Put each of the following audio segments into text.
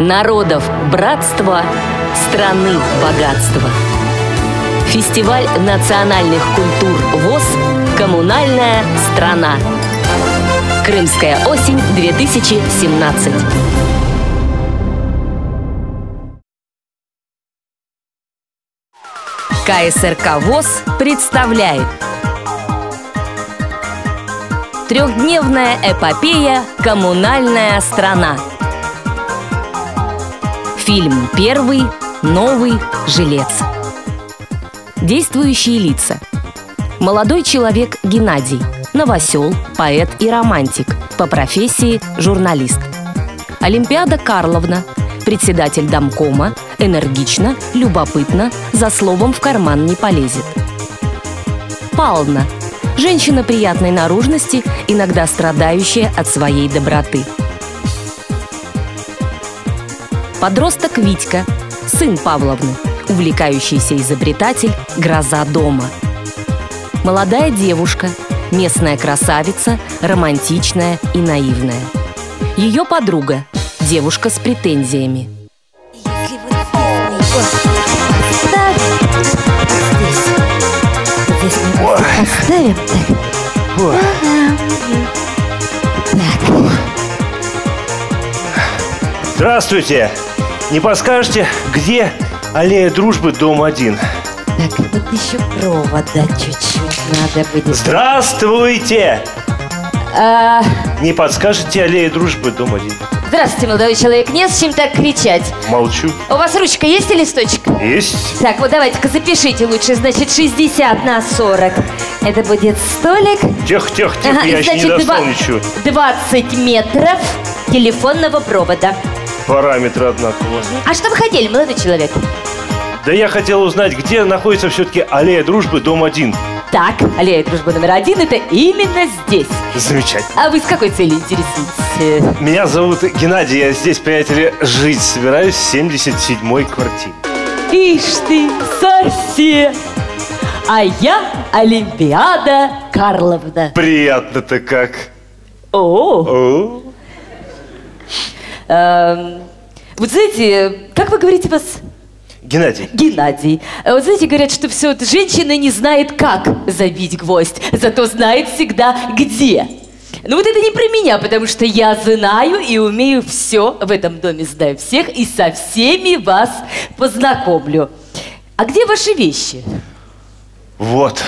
Народов братства, страны богатства. Фестиваль национальных культур ВОЗ «Коммунальная страна». Крымская осень 2017. КСРК ВОЗ представляет Трехдневная эпопея «Коммунальная страна» Фильм первый, новый, жилец Действующие лица Молодой человек Геннадий, новосел, поэт и романтик, по профессии журналист Олимпиада Карловна, председатель домкома, энергично, любопытно, за словом в карман не полезет. Пална. Женщина приятной наружности, иногда страдающая от своей доброты. Подросток Витька, сын Павловны, увлекающийся изобретатель, гроза дома. Молодая девушка, местная красавица, романтичная и наивная. Ее подруга, девушка с претензиями – Оставим так. Ой. Так. Здравствуйте! Не подскажете, где аллея дружбы, дом один? Так, вот еще провода чуть-чуть надо будет. Здравствуйте! А, Не подскажете аллея дружбы, дом один? здравствуйте, молодой человек. Не с чем так кричать. Молчу. У вас ручка есть и листочек? Есть? Так, вот давайте-ка запишите лучше. Значит, 60 на 40. Это будет столик. Тех, тех, тех, Ага, я и, еще не значит, достал ничего. 20 метров телефонного провода. Параметры одинаковые. А что вы хотели, молодой человек? Да я хотел узнать, где находится все-таки аллея дружбы, дом один. Так, аллея дружбы номер один это именно здесь. Замечательно. А вы с какой целью интересуетесь? Меня зовут Геннадий, я здесь, приятели, жить собираюсь в 77-й квартире. Ишь ты, сосед! А я Олимпиада Карловна. Приятно-то как. О, О, эм, вот знаете, как вы говорите вас? Геннадий, Геннадий. А Вот знаете, говорят, что все это женщина не знает, как забить гвоздь, зато знает всегда где. Ну вот это не про меня, потому что я знаю и умею все в этом доме, знаю всех и со всеми вас познакомлю. А где ваши вещи? вот.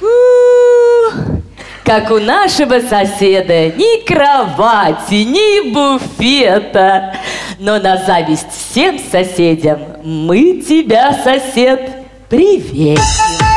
У, Как у нашего соседа, ни кровати, ни буфета. Но на зависть всем соседям мы тебя, сосед, приветим.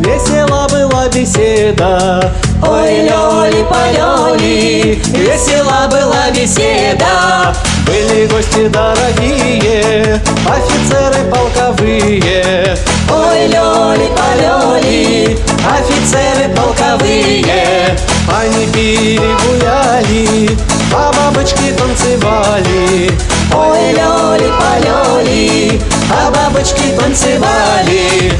Весела была беседа. Ой, лёли полёли Весела была беседа. Были гости дорогие Офицеры полковые. Ой, лёли полёли Офицеры полковые. Они пили, гуляли А бабочки танцевали. Ой, лёли полёли А бабочки танцевали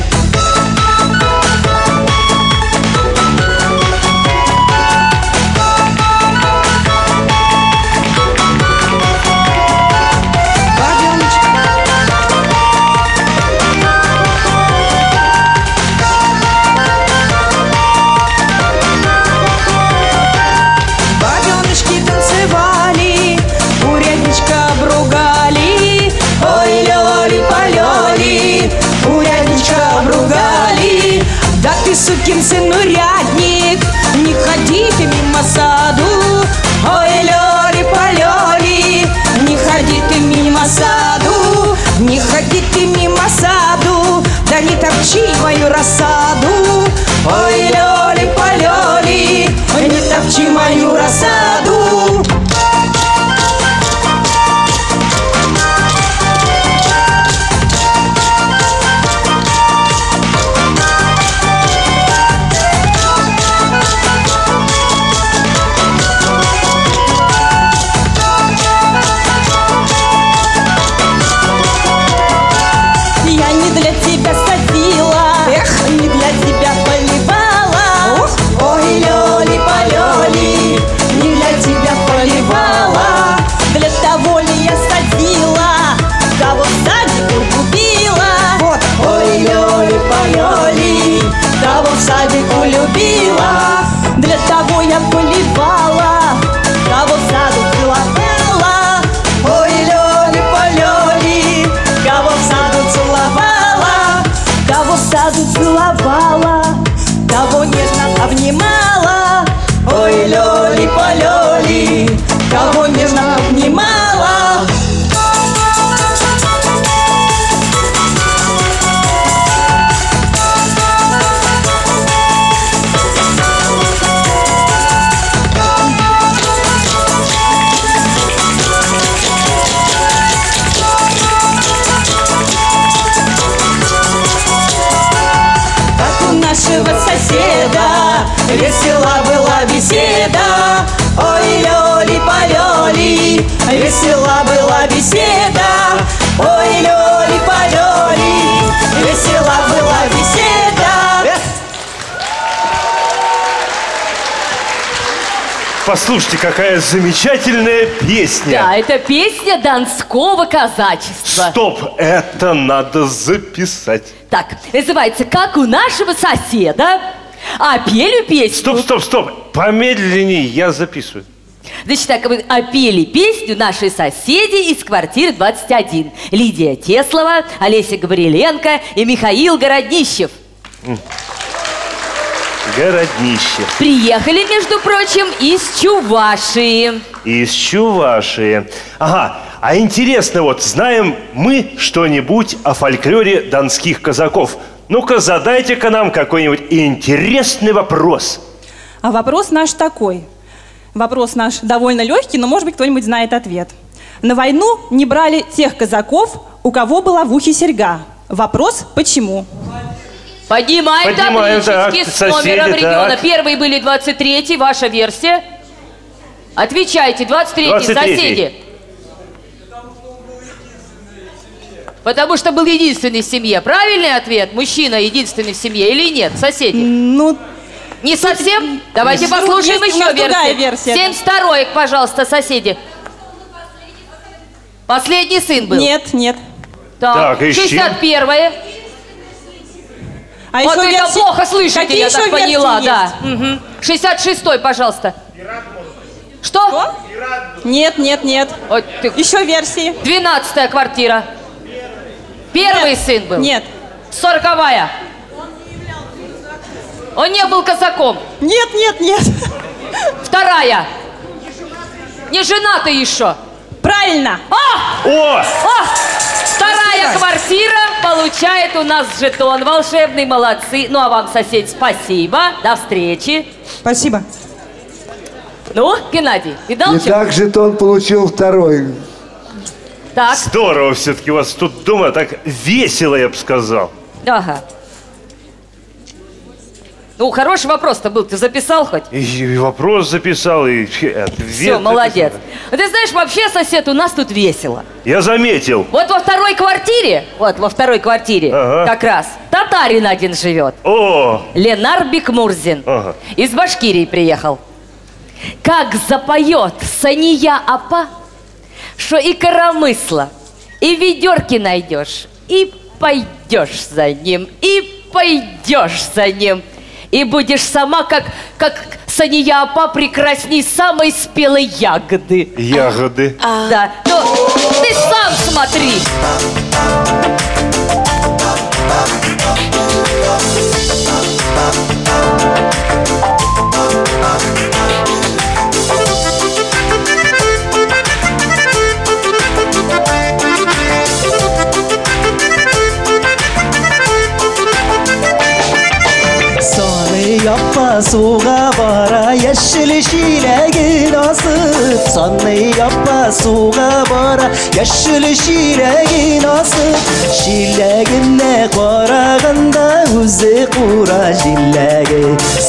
Послушайте, какая замечательная песня. Да, это песня донского казачества. Стоп, это надо записать. Так, называется «Как у нашего соседа». А пели песню... Стоп, стоп, стоп. Помедленнее, я записываю. Значит, так, мы опели песню наши соседи из квартиры 21. Лидия Теслова, Олеся Гавриленко и Михаил Городнищев. Городнище. Приехали, между прочим, из Чувашии. Из Чувашии. Ага, а интересно, вот знаем мы что-нибудь о фольклоре донских казаков? Ну-ка, задайте-ка нам какой-нибудь интересный вопрос. А вопрос наш такой. Вопрос наш довольно легкий, но, может быть, кто-нибудь знает ответ. На войну не брали тех казаков, у кого была в ухе серьга. Вопрос почему? Поднимаем, Поднимаем, таблички так, с номером соседи, региона. так. Первые были 23 ваша версия. Отвечайте, 23 23-й. соседи. Потому что был единственный в семье. Правильный ответ? Мужчина единственный в семье или нет? Соседи. Ну, Не совсем? Давайте Есть послушаем еще версию. версия. 72 пожалуйста, соседи. Последний сын был. нет, нет. Так, Так, ищем. 61 А вот еще вы версии- плохо слышите, Какие я так поняла, есть? да. Мгм. 66-й, пожалуйста. Что? Что? Нет, нет, нет. Вот ты- Еще версии? 12-я квартира. Первый сын был. Нет. Сороковая. Он не был казаком. Нет, нет, нет. Вторая. Не женатый еще. Правильно. А! О! О! Вторая квартира получает у нас жетон волшебный, молодцы. Ну а вам, сосед, спасибо. До встречи. Спасибо. Ну, Геннадий, видал, чем? Итак, жетон получил второй. Так, Здорово все-таки у вас тут дома так весело, я бы сказал. ага. Ну, хороший вопрос-то был, ты записал хоть? И, и вопрос записал, и ответ Все, молодец. записал. Ну, Ты знаешь, вообще, сосед, у нас тут весело. Я заметил. Вот во второй квартире, вот во второй квартире Ага. как раз татарин один живет. О, Ленар Бекмурзин. Ага. Из Башкирии приехал. Как запоет Сания Апа, что и коромысла, и ведерки найдешь, и пойдешь за ним, и пойдешь за ним. И будешь сама, как, как Сания Апа, прекрасней самой спелой ягоды. ягоды. Да, ну, ты сам смотри. ಯಪ್ಪ ಬರ ಎಶಲಿ ಶೀಲೆಗೆ ನಾಸು ಸೊನ್ನೆಯಪ್ಪ ಬರ ಎಶಲಿ ಶೀಲೆಗೆ ನಾಸು ಶೀಲೆಗಿನ್ನೆ ಕೊರಗಂದ ಉಸೆ ಪೂರ ಶಿಲ್ಲೆಗೆ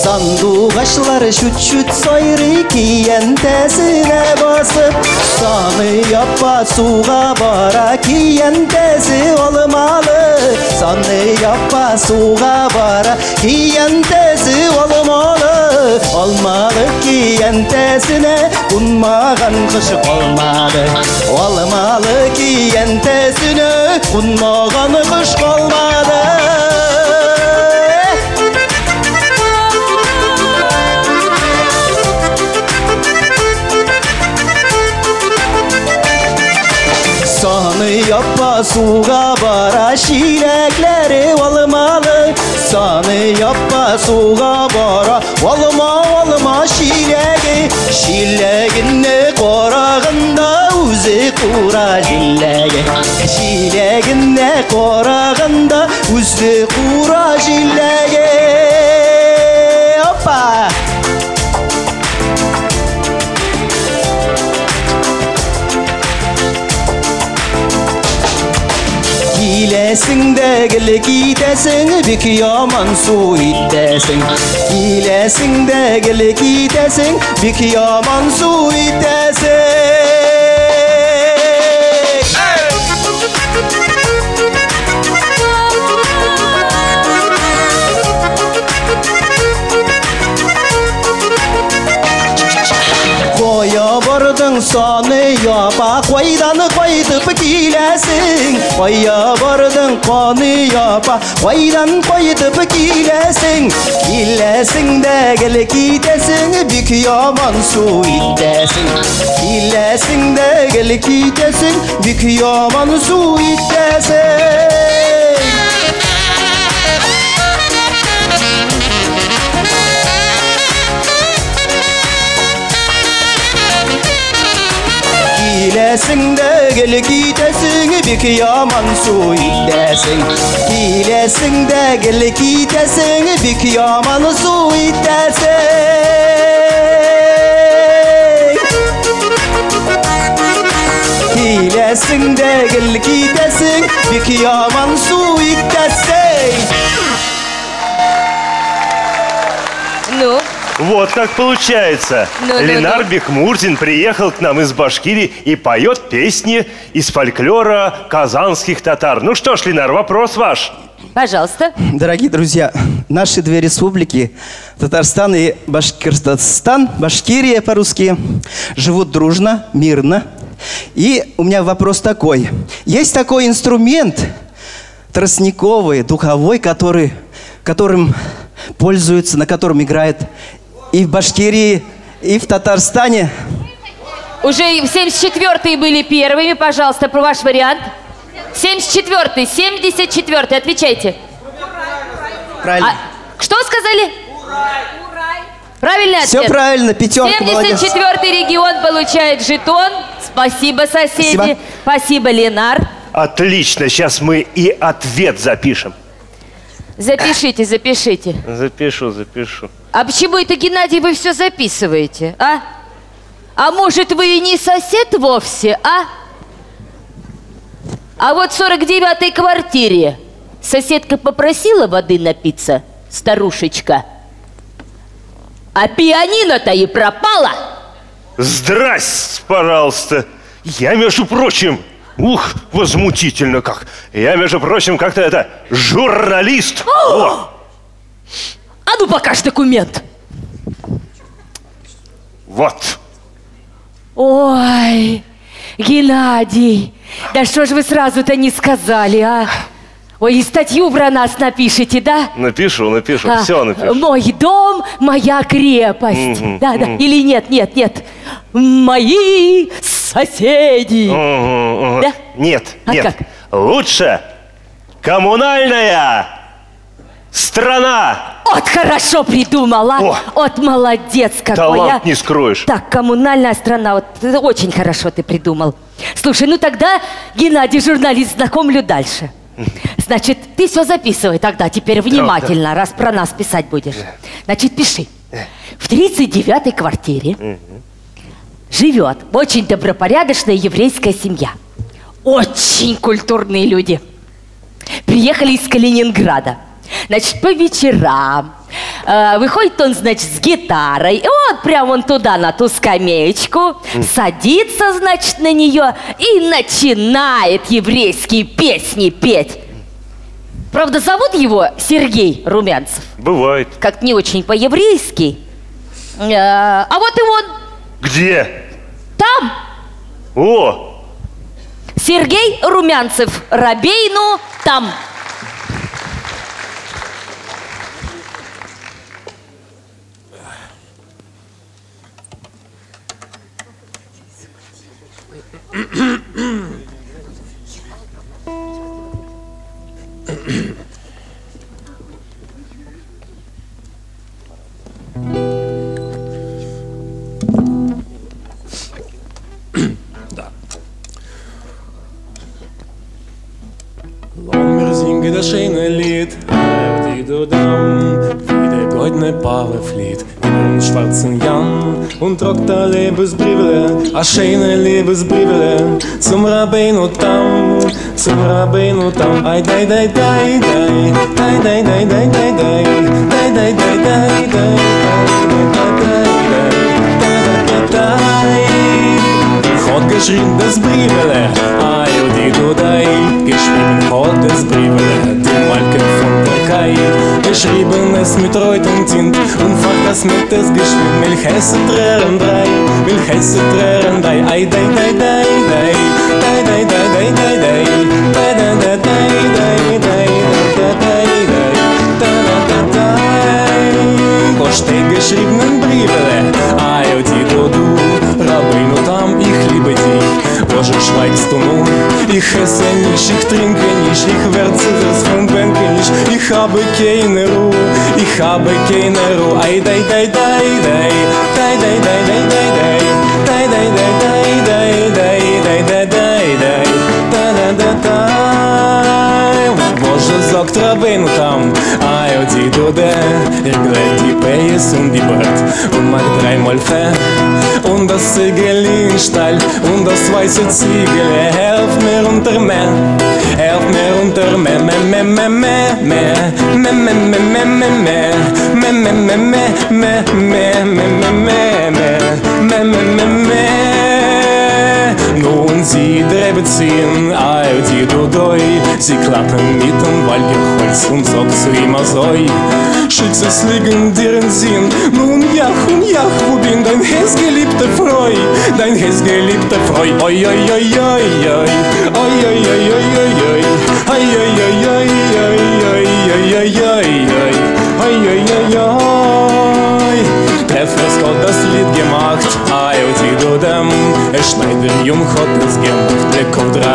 ಸಂದು başları şut şut soyrı kiyen tesine basıp Samı yapma suğa bara kiyen tesi olmalı. Sanı yapma suğa bara kiyen olmalı Olmalı ki entesine Kunmagan kışı olmadı Olmalı ki entesine Kunmagan kış olmadı Sanı yapma suğa bara Şilekleri olmalı ihsanı яппа suğa бара Valma valma şilegi Şilegini қорағында uzi құра jillegi Şilegini қорағында uzi құра jillegi Gilesin de gel gidesin bir yaman su idesin Gilesin de gel gidesin bir yaman su idesin soni yopa qo'ydani qo'ydi bikilasing qo'yya bording qoni yopa qo'ydan qo'ydi bikilasing illasingda gil ketasin buk yomon suv ittasin illasingda gil ketasin buk yomon suv ittasin Gilesin de gel gidesin bir yaman su idesin Gilesin de gel gidesin bir yaman su idesin Gilesin de gel gidesin bir yaman su idesin Вот как получается. Ну, ну, Ленар ну. Бекмурзин приехал к нам из Башкирии и поет песни из фольклора казанских татар. Ну что ж, Ленар, вопрос ваш. пожалуйста. Дорогие друзья, наши две республики, Татарстан и Башкирстан, Башкирия по-русски, живут дружно, мирно. И у меня вопрос такой. Есть такой инструмент тростниковый, духовой, который, которым пользуются, на котором играет и в Башкирии, и в Татарстане. Уже и 74-е были первыми, пожалуйста, про ваш вариант. 74-й, 74-й, отвечайте. Правильно. А, что сказали? Правильный ответ. Все правильно, пятерка, молодец. 74-й регион получает жетон. Спасибо, соседи. Спасибо. Спасибо, Ленар. Отлично, сейчас мы и ответ запишем. Запишите, запишите. Запишу, запишу. А почему это, Геннадий, вы все записываете, а? А может, вы и не сосед вовсе, а? А вот в 49-й квартире соседка попросила воды напиться, старушечка. А пианино-то и пропало. Здрасте, пожалуйста. Я, между прочим, ух, возмутительно как. Я, между прочим, как-то это, журналист. О, А ну покажи документ. вот. Ой, Геннадий, да что ж вы сразу-то не сказали, а? Ой, и статью про нас напишите, да? Напишу, напишу, А, все напишу. Мой дом, моя крепость. Мгм, да, да. мгм. Или нет, нет, нет. Мои соседи. Мгм, мгм. Да? Нет, А нет. как? Лучше коммунальная страна. Вот хорошо придумала. О! Вот молодец какой. Талант а. не скроешь. Так, коммунальная страна. Вот очень хорошо ты придумал. Слушай, ну тогда, Геннадий, журналист, знакомлю дальше. Значит, ты все записывай тогда, теперь внимательно, раз про нас писать будешь. Значит, пиши. В 39-й квартире живет очень добропорядочная еврейская семья. Очень культурные люди. Приехали из Калининграда. Значит, по вечерам э, выходит он, значит, с гитарой. И вот прям он туда, на ту скамеечку, садится, значит, на нее и начинает еврейские песни петь. Правда, зовут его Сергей Румянцев. Бывает. Как не очень по-еврейски. Э, а вот и он Где? там. О, Сергей Румянцев. Рабейну там. da. Lass singe das schöne Lied wie dann, wie der goldene Paare flieht in den schwarzen Jan und trockt der Liebesbrivele, a schöne Liebesbrivele, zum Rabbeinu tam, zum Rabbeinu tam, ei dei dei dei dei, dei dei dei dei dei dei, dei dei dei dei dei, Hot geschrien des Brivele, a Judi du dei, geschrieben hot des Brivele, die Malke Chayit Geschrieben es mit Reut und Zint Und Fachas mit es geschwind Milch esse Tränen drei Milch esse Tränen drei Ei, dei, dei, dei, dei Dei, dei, dei, dei, dei, dei Dei, dei, dei, dei, dei Poste geschriebenen Briefe, Ayo, Tito, du, Rabbi, tam, ich liebe dich, Wo schon schweigst du nun? Ich esse nicht, ich trinke nicht, ich Mercedes von Bänke nicht Ich habe keine Ruhe, ich habe keine Ruhe Ei, dei, dei, dei, dei, dei, dei, dei, dei, dei, dei Dei, dei, dei, dei, dei, dei, dei, dei, dei, dei Da, da, da, da Może z oktrabinu tam der, ich gleich die Peis und die Bart und mach dreimal Fett und das Ziegel in Stall und das weiße Ziegel, helf mir unter mir, helf mir unter mir, me me me me me, me me me me me me, me me me me me me me me me me me me me Nun sie drebe ziehen, ai die du doi, sie klappen mit dem Walgerholz und sagt zu ihm azoi. Es liegen dir in Sinn, nun jach und jach, wo bin dein hässgeliebter Freu, dein hässgeliebter Freu, oi oi oi oi, oi oi oi oi oi oi, oi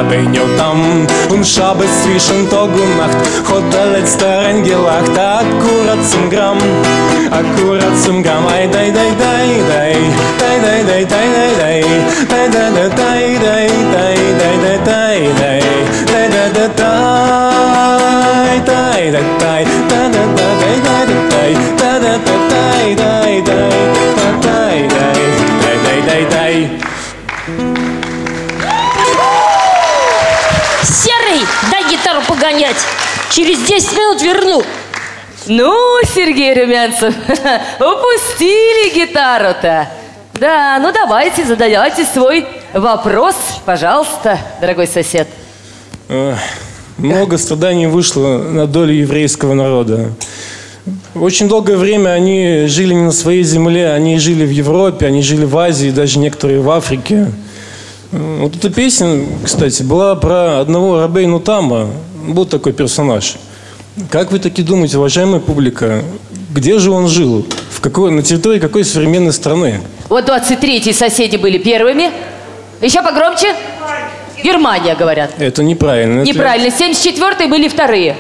Rabbeinu там Un Шабы свишен тогунах Хотелец старенгелах Та аккурат zum Gramm Аккурат zum Gramm Ай дай дай дай дай Дай дай дай дай дай дай Дай дай дай дай дай дай дай дай дай Дай дай дай дай дай дай дай Дай дай дай дай дай Дай дай дай дай дай дай дай дай дай дай дай дай погонять. Через 10 минут верну. Ну, Сергей Румянцев, упустили гитару-то. Да, ну давайте, задавайте свой вопрос, пожалуйста, дорогой сосед. Много страданий вышло на долю еврейского народа. Очень долгое время они жили не на своей земле, они жили в Европе, они жили в Азии, даже некоторые в Африке. Вот эта песня, кстати, была про одного Рабейну Тама. Был такой персонаж. Как вы таки думаете, уважаемая публика, где же он жил? В какой, на территории какой современной страны? Вот 23-й соседи были первыми. Еще погромче. Германия, говорят. Это неправильно. Неправильно. 74-й были вторые.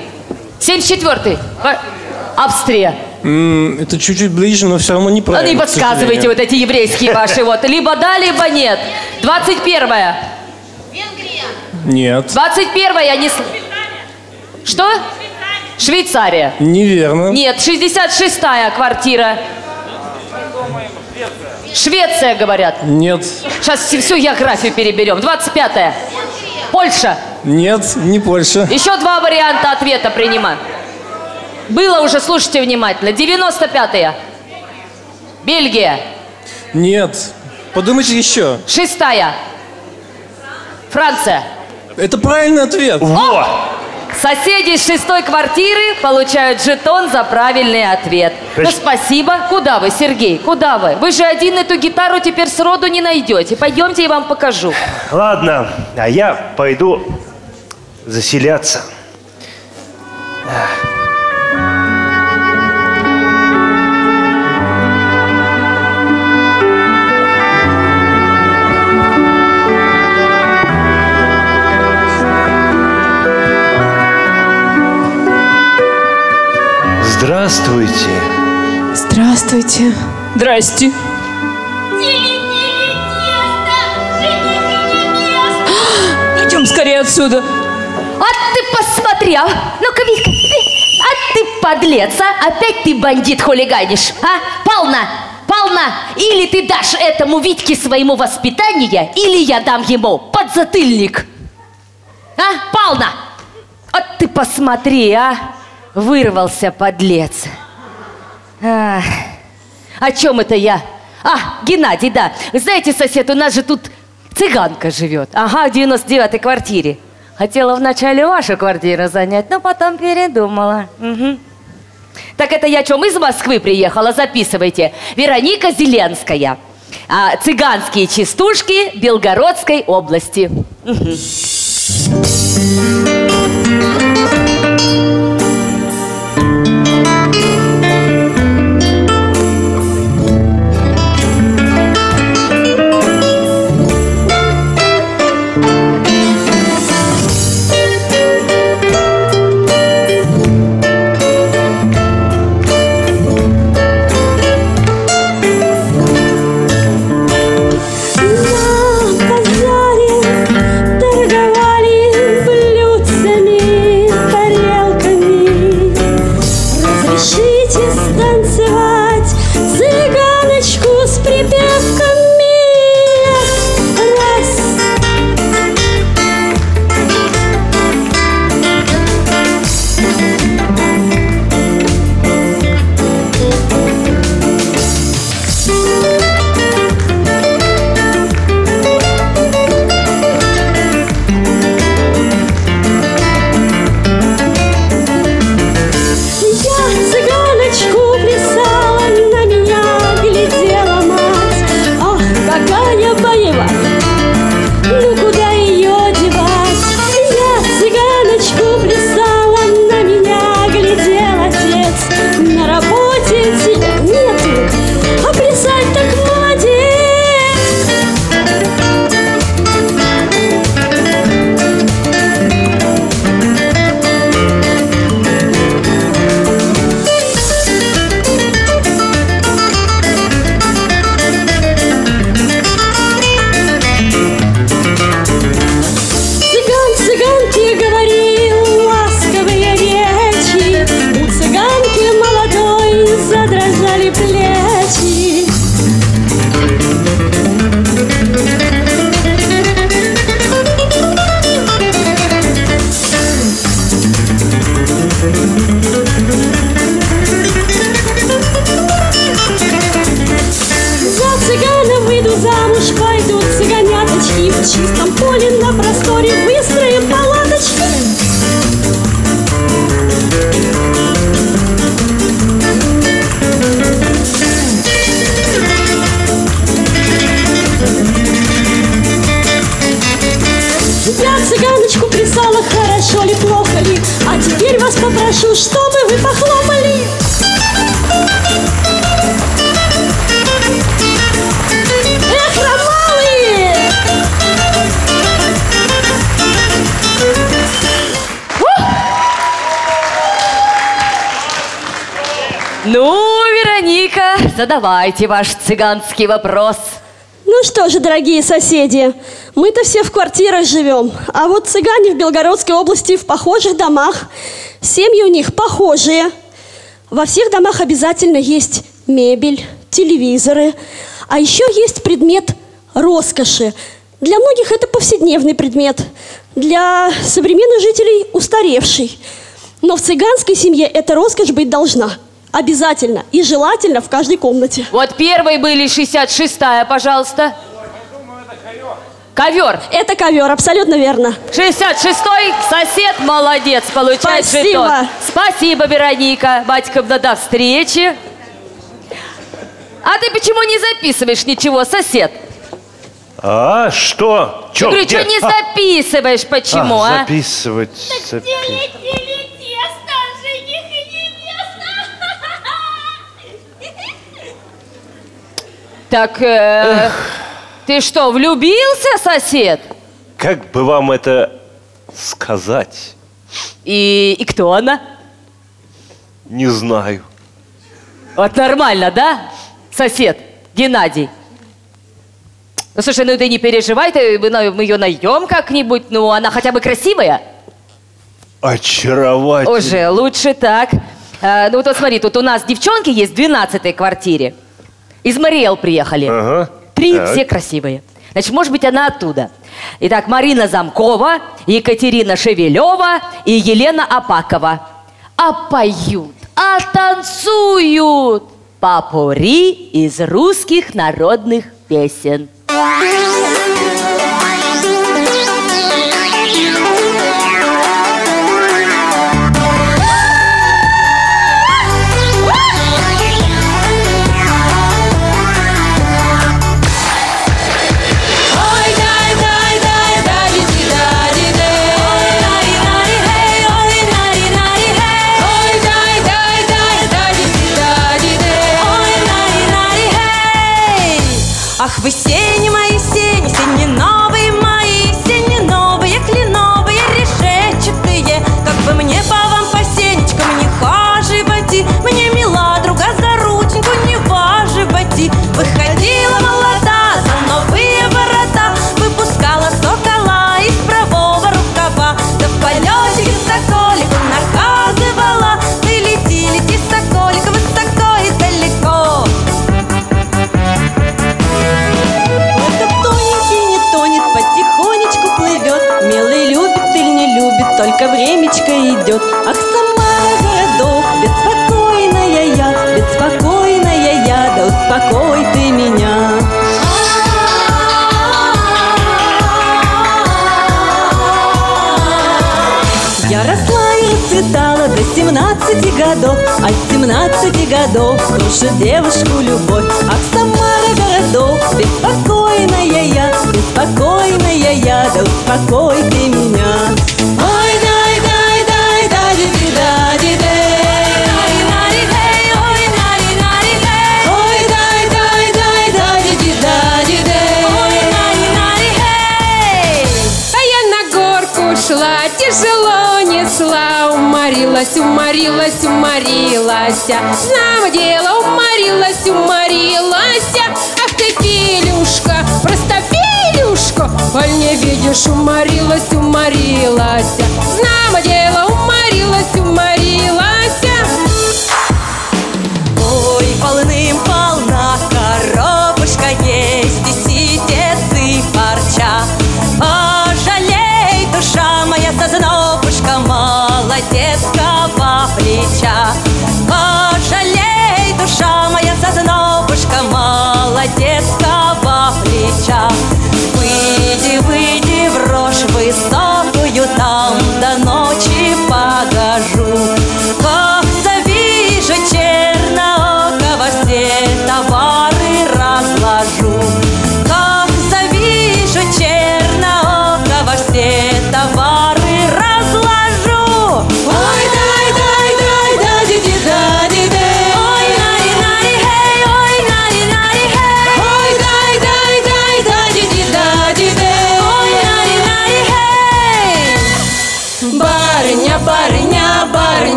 74-й. Ва- Австрия. Это чуть-чуть ближе, но все равно Ну, неправильно. не к подсказывайте вот эти еврейские ваши вот. Либо да, либо нет. 21-я. Нет. 21-я не... Что? Швейцария. Неверно. Нет, 66-я квартира. Швеция, говорят. Нет. Сейчас всю географию переберем. 25-я. Польша. Нет, не Польша. Еще два варианта ответа принимаю. Было уже, слушайте внимательно. 95-я. Бельгия. Нет. Подумайте еще. Шестая. Франция. Это правильный ответ. Во! Соседи из шестой квартиры получают жетон за правильный ответ. Ну, спасибо. Куда вы, Сергей? Куда вы? Вы же один эту гитару теперь сроду не найдете. Пойдемте, я вам покажу. Ладно, а я пойду заселяться. Здравствуйте. Здравствуйте. Здрасте. Пойдем скорее отсюда. А ты посмотри, смотри, а, ну-ка, Витька, ты- а ты подлец, а? Опять ты бандит хулиганишь, а? Полно, полно. Или ты дашь этому Витьке своему воспитание, или я дам ему подзатыльник. А, полно. Вот ты посмотри, а? Вырвался подлец. А, о чем это я? А, Геннадий, да. Знаете, сосед, у нас же тут цыганка живет. Ага, в 99-й квартире. Хотела вначале вашу квартиру занять, но потом передумала. Мгм. Так это я чем из Москвы приехала, записывайте. Вероника Зеленская. А, цыганские частушки Белгородской области. Мгм. Задавайте ваш цыганский вопрос. Ну что же, дорогие соседи, мы-то все в квартирах живем, а вот цыгане в Белгородской области в похожих домах. Семьи у них похожие. Во всех домах обязательно есть мебель, телевизоры, а еще есть предмет роскоши. Для многих это повседневный предмет, для современных жителей устаревший. Но в цыганской семье эта роскошь быть должна. Обязательно и желательно в каждой комнате. Вот первой были 66-я, пожалуйста. Ковер. Это ковер, абсолютно верно. 66-й сосед молодец, получает Спасибо. жетон. Спасибо, Вероника. Батьковна, до встречи. А ты почему не записываешь ничего, сосед? А, что? Чё, Я говорю, что не А, записываешь, почему, а? Записывать, запи- Так э, ты что, влюбился, сосед? Как бы вам это сказать? И, и кто она? Не знаю. Вот нормально, да, сосед Геннадий? Ну, слушай, ну ты не переживай, ты, ну, мы ее найдем как-нибудь, ну она хотя бы красивая. Очаровательно. Уже лучше так. Э, ну вот смотри, тут у нас девчонки есть в 12 квартире. Из Мариэл приехали. Ага. Три, Так. все красивые. Значит, может быть, она оттуда. Итак, Марина Замкова, Екатерина Шевелева и Елена Апакова. А поют, а танцуют попури из русских народных песен. двадцати годов Кружит девушку любовь. Ах, Самара городок Беспокойная я, беспокойная я Да успокой ты меня. уморилась, уморилась, уморилась. Нам дело уморилась, уморилась. Ах ты, Филюшка, просто Филюшка. боль не видишь, уморилась, уморилась. Нам дело уморилась, уморилась. холодец детского плеча.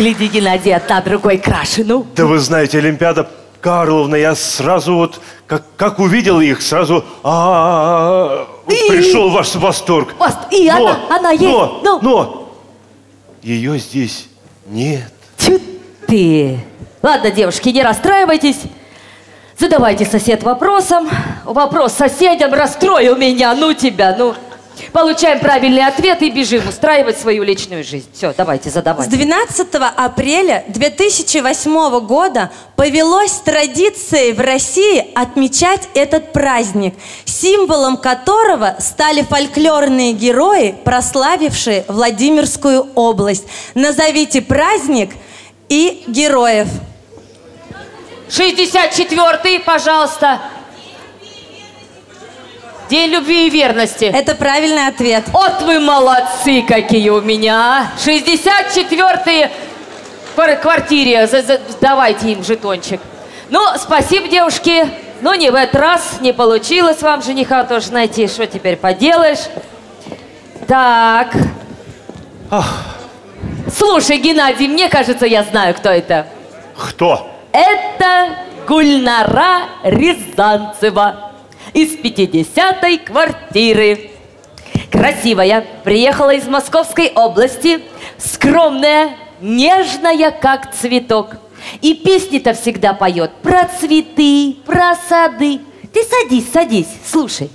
Гляди, Геннадий, одна другой краше, ну. Да вы знаете, Олимпиада Карловна, я сразу вот, как, как увидел их, сразу а, пришел ваш восторг. Вос- и она- она есть, Но, ну. но ее здесь нет. Тьфу ты. Ладно, девушки, не расстраивайтесь. Задавайте сосед вопросом. Вопрос соседям расстроил меня. Ну тебя, ну. Получаем правильный ответ и бежим устраивать свою личную жизнь. Все, давайте, С задавайте. 12 апреля 2008 года повелось традицией в России отмечать этот праздник, символом которого стали фольклорные герои, прославившие Владимирскую область. Назовите праздник и героев. 64-й, пожалуйста. День любви и верности. Это правильный ответ. Вот вы молодцы какие у меня. а. 64-й квар- квартире. За- за- Давайте им жетончик. Ну, спасибо, девушки. Ну, не в этот раз. Не получилось вам жениха тоже найти. Что теперь поделаешь? Так. Слушай, Геннадий, мне кажется, я знаю, кто это. Кто? Это Гульнара Рязанцева из 50-й квартиры. Красивая, приехала из Московской области, скромная, нежная, как цветок. И песни-то всегда поет про цветы, про сады. Ты садись, садись, слушай.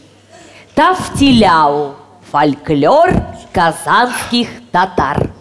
Тафтиляу, фольклор казанских татар.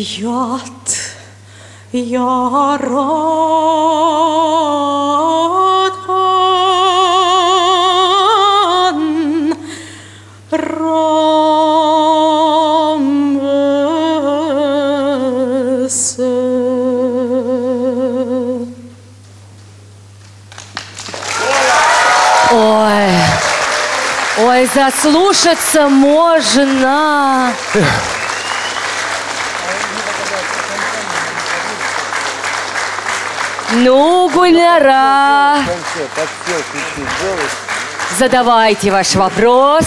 Yat Я рад рамесе. Ой, ой, заслушаться можно. Ну, Гульнара, задавайте ваш вопрос.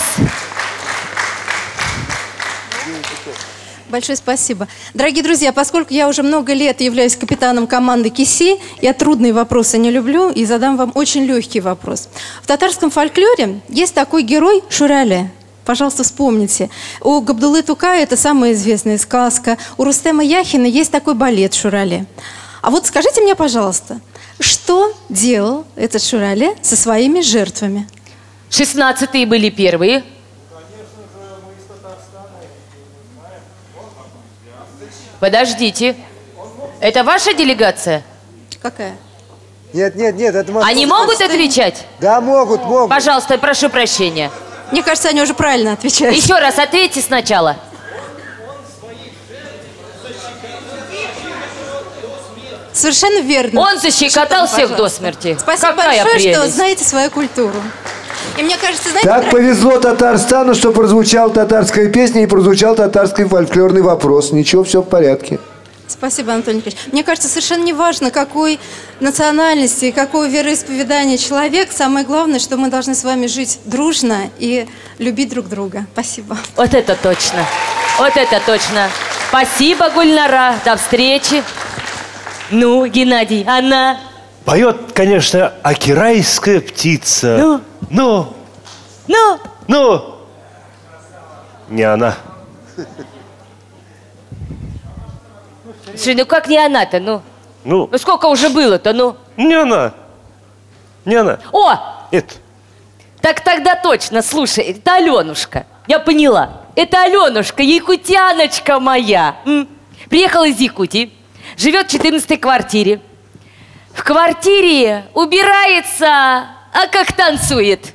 Большое спасибо. Дорогие друзья, поскольку я уже много лет являюсь капитаном команды КИСИ, я трудные вопросы не люблю и задам вам очень легкий вопрос. В татарском фольклоре есть такой герой Шурале. Пожалуйста, вспомните. У Габдулы Тукая это самая известная сказка. У Рустема Яхина есть такой балет Шурале. А вот скажите мне, пожалуйста, что делал этот Шурале со своими жертвами? Шестнадцатые были первые. Подождите. Это ваша делегация? Какая? Нет, нет, нет, это Они могут отвечать? Да, могут, могут. Пожалуйста, прошу прощения. Мне кажется, они уже правильно отвечают. Еще раз ответьте сначала. Совершенно верно. Он защекотал Что всех до смерти. Спасибо Какая большое, что прелесть. знаете свою культуру. И мне кажется, знаете, Так повезло Татарстану, что прозвучала татарская песня и прозвучал татарский фольклорный вопрос. Ничего, все в порядке. Спасибо, Анатолий Николаевич. Мне кажется, совершенно не важно, какой национальности, какого вероисповедания человек. Самое главное, что мы должны с вами жить дружно и любить друг друга. Спасибо. Вот это точно. Вот это точно. Спасибо, Гульнара. До встречи. Ну, Геннадий, она... Поет, конечно, акирайская птица. Ну? Ну? Ну? Ну? Не она. Слушай, ну как не она-то, ну? Ну? Ну сколько уже было-то, ну? Не она. Не она. О, Это. так тогда точно, слушай, это Аленушка. Я поняла. Это Аленушка, якутяночка моя. М. Приехала из Якутии, живет в 14 квартире. В квартире убирается, а как танцует.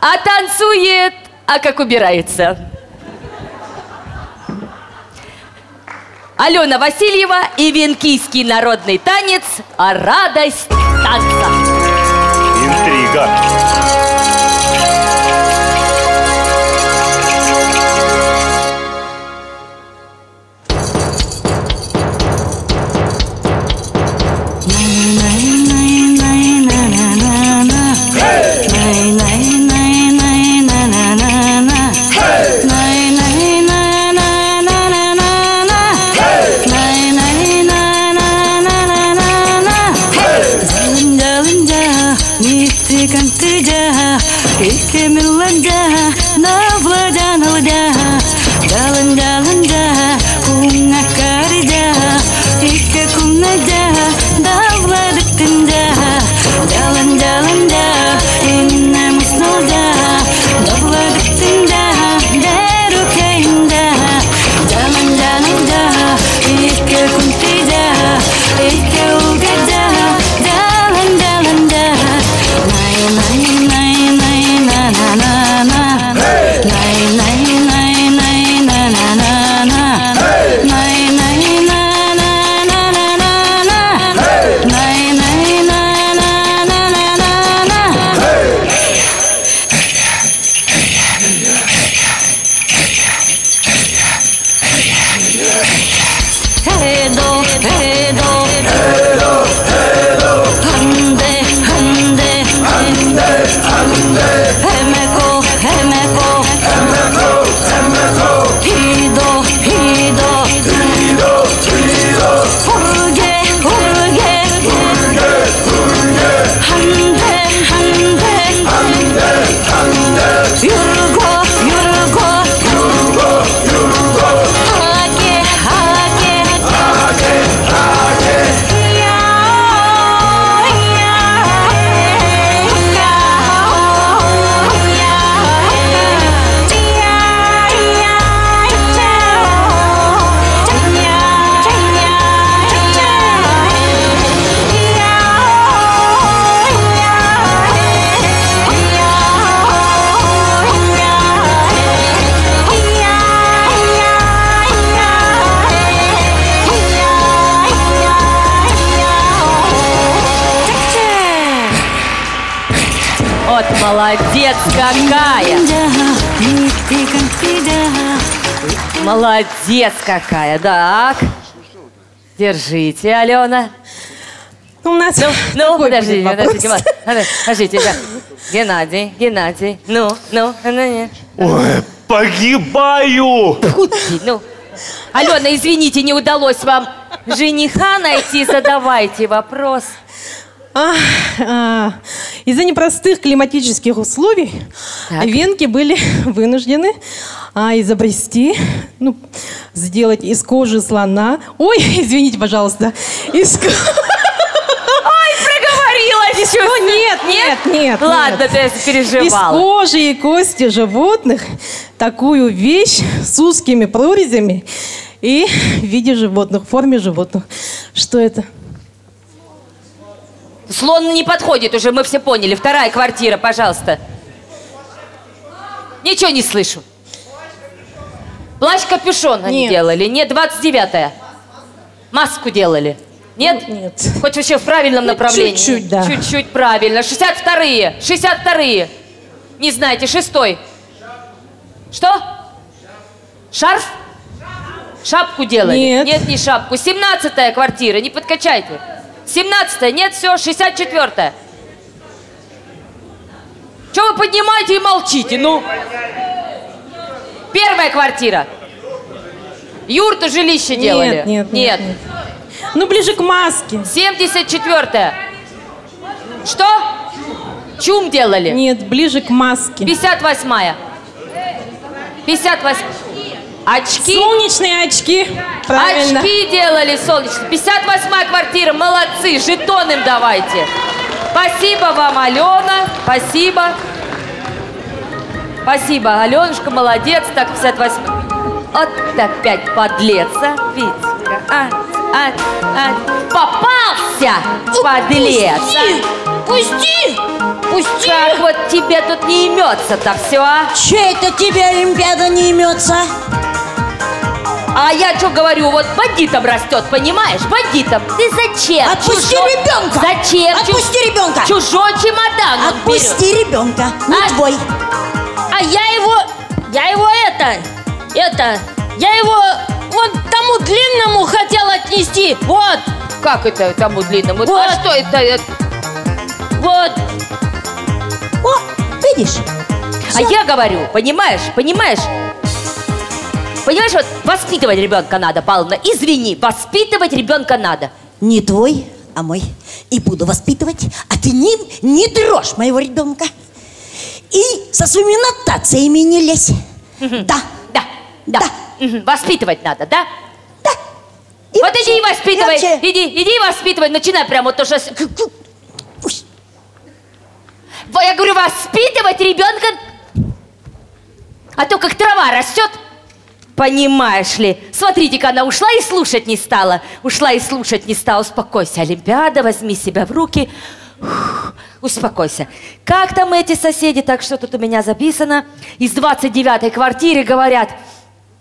А танцует, а как убирается. Алена Васильева и венкийский народный танец «А радость танца». Интрига. Молодец какая, так. Держите, Алена. У нас Ну, ну какой подождите, подождите, вот, подождите, подождите, да. Геннадий, Геннадий, ну, ну, ну, нет. Ой, погибаю! Ну, Алена, извините, не удалось вам жениха найти, задавайте вопрос. А, а, Из-за непростых климатических условий венки были вынуждены а, изобрести, ну, сделать из кожи слона. Ой, извините, пожалуйста, из Ой, проговорилась! Из- ну, нет, нет, нет. Ладно, ты переживала. Из кожи и кости животных такую вещь с узкими прорезями и в виде животных, в форме животных. Что это? Слон не подходит уже, мы все поняли. Вторая квартира, пожалуйста. Ничего не слышу. Плащ-капюшон они Нет. делали. Нет, 29-я. Маску делали. Нет? нет. Хоть вообще в правильном Ну, направлении. чуть-чуть, да. Чуть-чуть правильно. 62-е. 62-е. Не знаете, шестой. Что? Шарф? Шапку делали? Нет. Нет, не шапку. 17-я квартира, не подкачайте. 17-я, нет, все, 64-я. Что вы поднимаете и молчите, ну? Первая квартира. Юрту жилище делали? нет, нет, нет. Ну, ближе к маске. 74-я. Что? Чум делали? Нет, ближе к маске. 58-я. 58 Очки? Солнечные очки. Правильно. Очки делали солнечные. 58-я квартира, молодцы, жетон им давайте. Спасибо вам, Алена, спасибо. Спасибо, Аленушка, молодец. Так, 58 Вот опять подлец, а, Витька. А, а, а. Попался, подлец. а. Пусти! Пусти! Как вот тебе тут не имется-то все, а? Че это тебе Олимпиада не имется? А я что говорю, вот бандитом растет, понимаешь? Бандитом. Ты зачем? Отпусти Чужой- ребенка! Зачем? Отпусти ребенка! Чужой чемодан Отпусти берет. ребенка, не А? твой. А я его, я его это, это, я его вон тому длинному хотел отнести. Вот, Как это тому длинному? Вот. А что это? вот. О, видишь? А я говорю, понимаешь, понимаешь? Понимаешь, вот воспитывать ребенка надо, Павловна. Извини, воспитывать ребенка надо. Не твой, а мой. И буду воспитывать, а ты не, не дрожь моего ребенка. И со своими нотациями не лезь. Да. Да, да. Мгм, Воспитывать надо, да? И вот вообще- иди и воспитывай. и вообще- Иди, иди и воспитывай. Начинай прямо вот то, что... с- Во, Я говорю, воспитывать ребенка... А то как трава растет. Понимаешь ли? Смотрите-ка, она ушла и слушать не стала. Ушла и слушать не стала. Успокойся, Олимпиада, возьми себя в руки. Успокойся. Как там эти соседи, так что тут у меня записано, из 29-й квартиры говорят,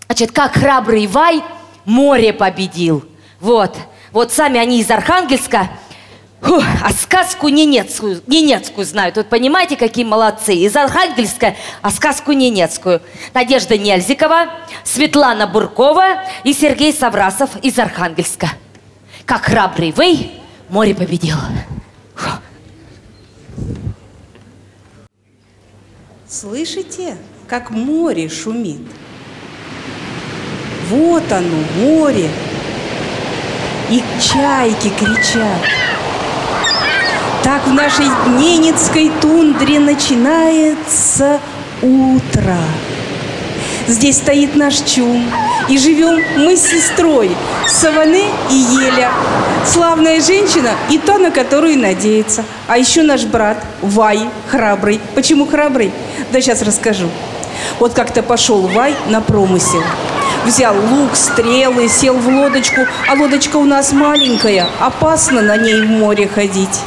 значит, как храбрый Вай море победил. Вот. Вот сами они из Архангельска, Фух, а сказку ненецкую, ненецкую знают. Вот понимаете, какие молодцы. Из Архангельска, а сказку ненецкую. Надежда Нельзикова, Светлана Буркова и Сергей Саврасов из Архангельска. Как храбрый Вэй море победил. Слышите, как море шумит? Вот оно, море. И чайки кричат. Так в нашей Ненецкой тундре начинается утро. Здесь стоит наш чум, и живем мы с сестрой, Саваны и Еля. Славная женщина и та, на которую надеется. А еще наш брат Вай, храбрый. Почему храбрый? Да сейчас расскажу. Вот как-то пошел Вай на промысел. Взял лук, стрелы, сел в лодочку, а лодочка у нас маленькая, опасно на ней в море ходить.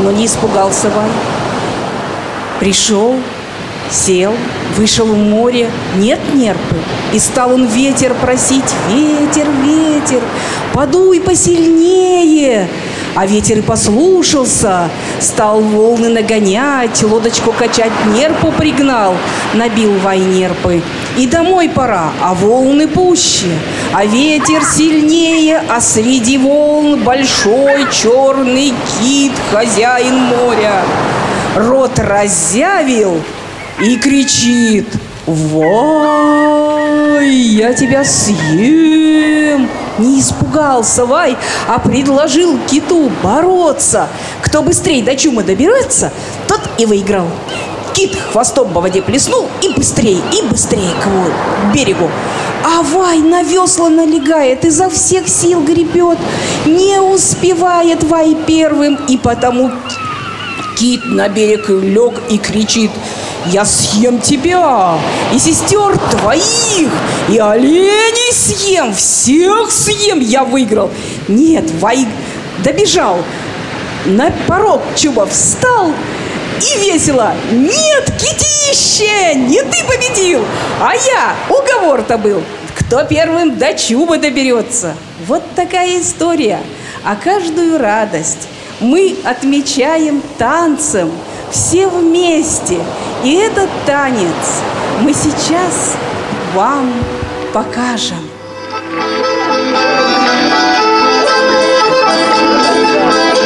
Но не испугался Вай. Пришел, сел, вышел в море, нет нерпы. И стал он ветер просить, ветер, ветер, подуй посильнее. А ветер и послушался, стал волны нагонять, лодочку качать нерпу пригнал, набил вайнерпы. И домой пора, а волны пуще, а ветер сильнее, а среди волн большой черный кит, хозяин моря. Рот разъявил и кричит «Вай, я тебя съем!» Не испугался Вай, а предложил киту бороться. Кто быстрее до чума доберется, тот и выиграл. Кит хвостом по воде плеснул и быстрее, и быстрее к берегу. А Вай на весла налегает, изо всех сил гребет. Не успевает Вай первым, и потому Кит на берег лег и кричит «Я съем тебя, и сестер твоих, и оленей съем, всех съем, я выиграл!» Нет, Вай добежал, на порог чуба встал и весело «Нет, Китище, не ты победил, а я, уговор-то был, кто первым до чуба доберется». Вот такая история, а каждую радость мы отмечаем танцем, все вместе. И этот танец мы сейчас вам покажем.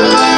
Вот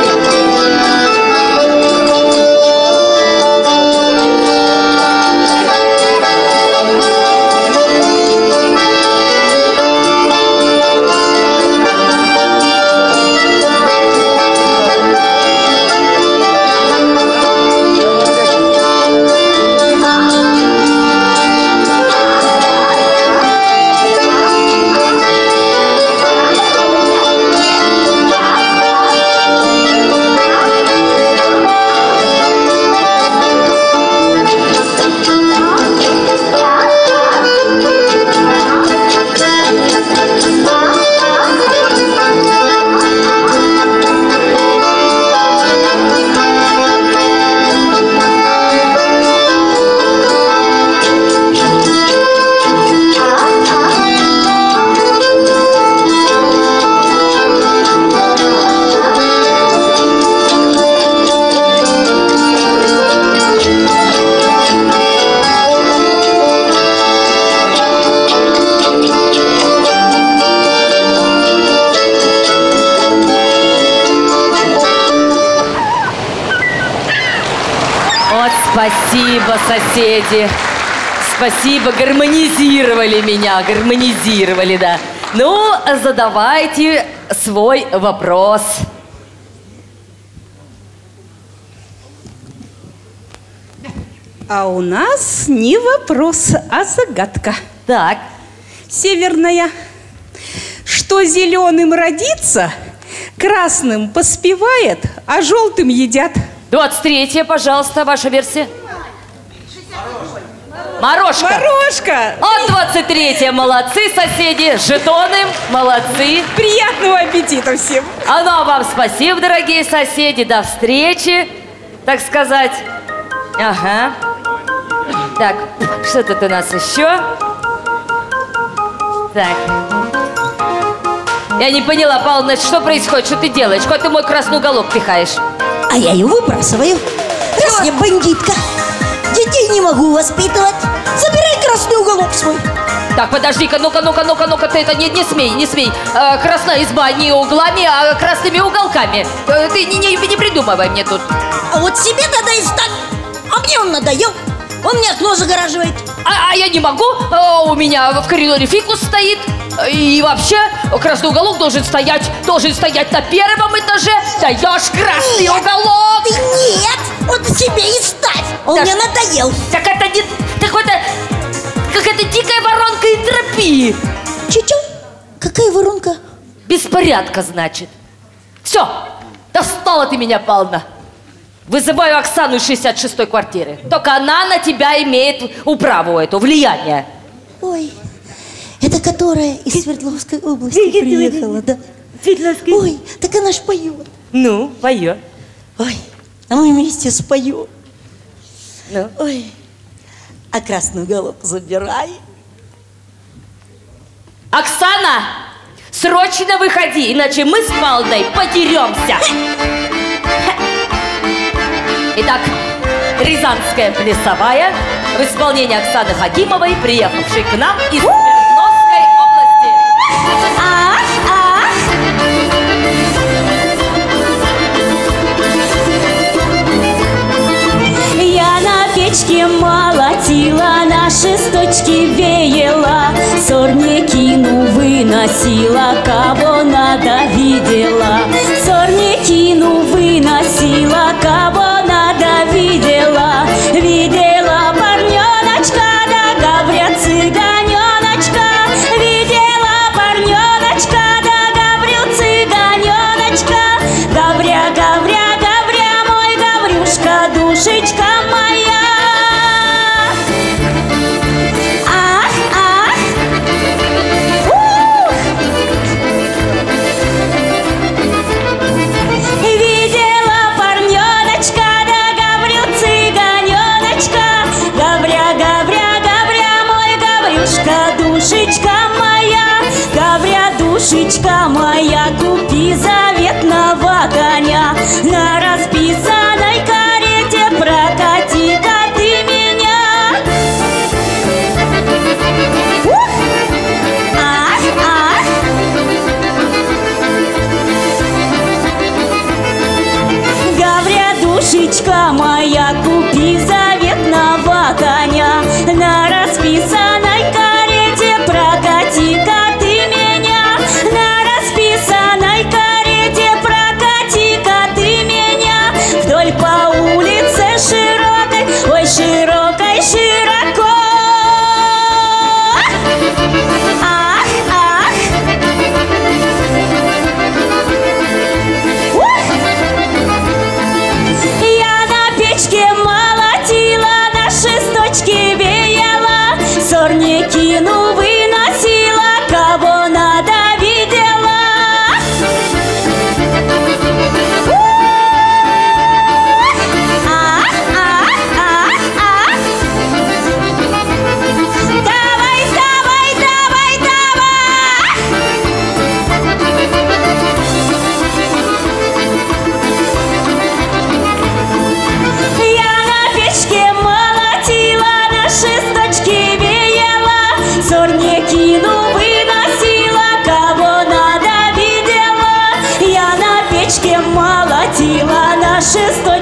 соседи. Спасибо, гармонизировали меня, гармонизировали, да. Ну, задавайте свой вопрос. А у нас не вопрос, а загадка. Так. Северная. Что зеленым родится, красным поспевает, а желтым едят. 23 пожалуйста, ваша версия. Морошка. Морошка. От 23 молодцы, соседи. Жетоны, молодцы. Приятного аппетита всем. А ну, а вам спасибо, дорогие соседи. До встречи, так сказать. Ага. Так, что тут у нас еще? Так. Я не поняла, Павловна, что происходит? Что ты делаешь? Куда ты мой красный уголок пихаешь? А я ее выбрасываю. Раз я бандитка, детей не могу воспитывать. Забирай красный уголок свой. Так, подожди-ка, ну-ка, ну-ка, ну-ка, ну-ка, ты это не, не смей, не смей. Э, красная изба не углами, а красными уголками. Э, ты не, не, не придумывай мне тут. А вот себе и стать. А мне он надоел. Он мне окно загораживает. А, а я не могу, Э, у меня в коридоре фикус стоит. И вообще, красный уголок должен стоять, должен стоять на первом этаже. Даешь красный Нет, уголок. Ты нет, вот себе и ставь. Он Так. мне надоел. Так это не, так это, какая-то дикая воронка энтропии. Чё-чё? Какая воронка? Беспорядка, значит. Все, достала ты меня, Павловна. Вызываю Оксану из 66-й квартиры. Только она на тебя имеет управу эту, влияние. Ой, это которая из Свердловской области приехала, да? Ой, так она ж поет. Ну, поет. Ой, а мы вместе споем. Ну. Ой, а красный уголок забирай. Оксана, Срочно выходи, иначе мы с Палдой потеремся. Итак, Рязанская плясовая в исполнении Оксаны Хакимовой, приехавшей к нам из Печке молотила, на шесточки веяла, Сорнякину выносила, кого надо видела.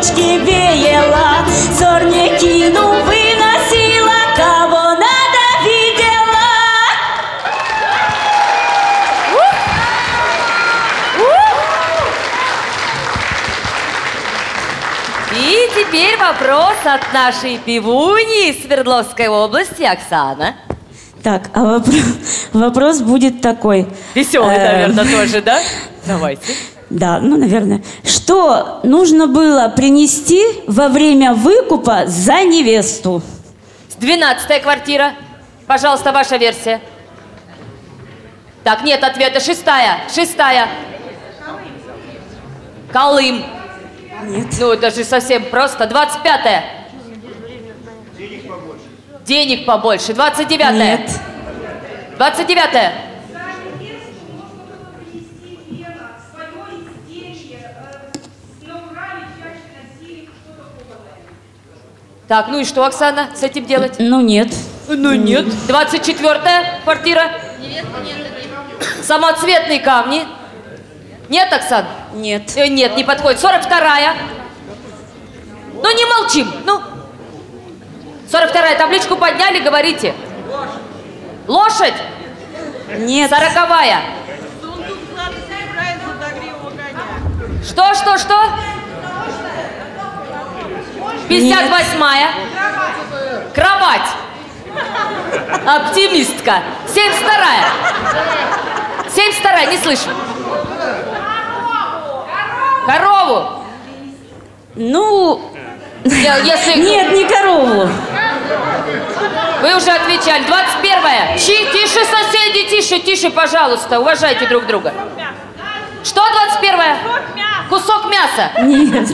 Шесточке веяла, Сорнякину выносила, кого надо видела. И теперь вопрос от нашей пивуни из Свердловской области, Оксана. Так, а вопрос, вопрос будет такой. Веселый, Э, наверное, тоже, да? Давайте. Да, ну, наверное. Что нужно было принести во время выкупа за невесту? Двенадцатая квартира. Пожалуйста, ваша версия. Так, нет ответа. Шестая. Шестая. Колым. Нет. Ну, это же совсем просто. Двадцать пятая. Денег побольше. Двадцать девятая. Нет. Двадцать девятая. Так, ну и что, Оксана, с этим делать? Ну, нет. Ну нет. 24-я квартира. Самоцветные камни. Нет, Оксан? Нет. Э, нет, не подходит. 42-я. Ну не молчим. Ну. 42-я. Табличку подняли, говорите. Лошадь. Нет. Сороковая. Что, что, что? 58-я. Кровать. Оптимистка. 72-я. 72-я, не слышу. Корову. Ну, Я- Если... нет, не корову. Вы уже отвечали. 21-я. Чи, тише, соседи, тише, тише, пожалуйста. Уважайте друг друга. Что 21-я? Кусок мяса. Нет.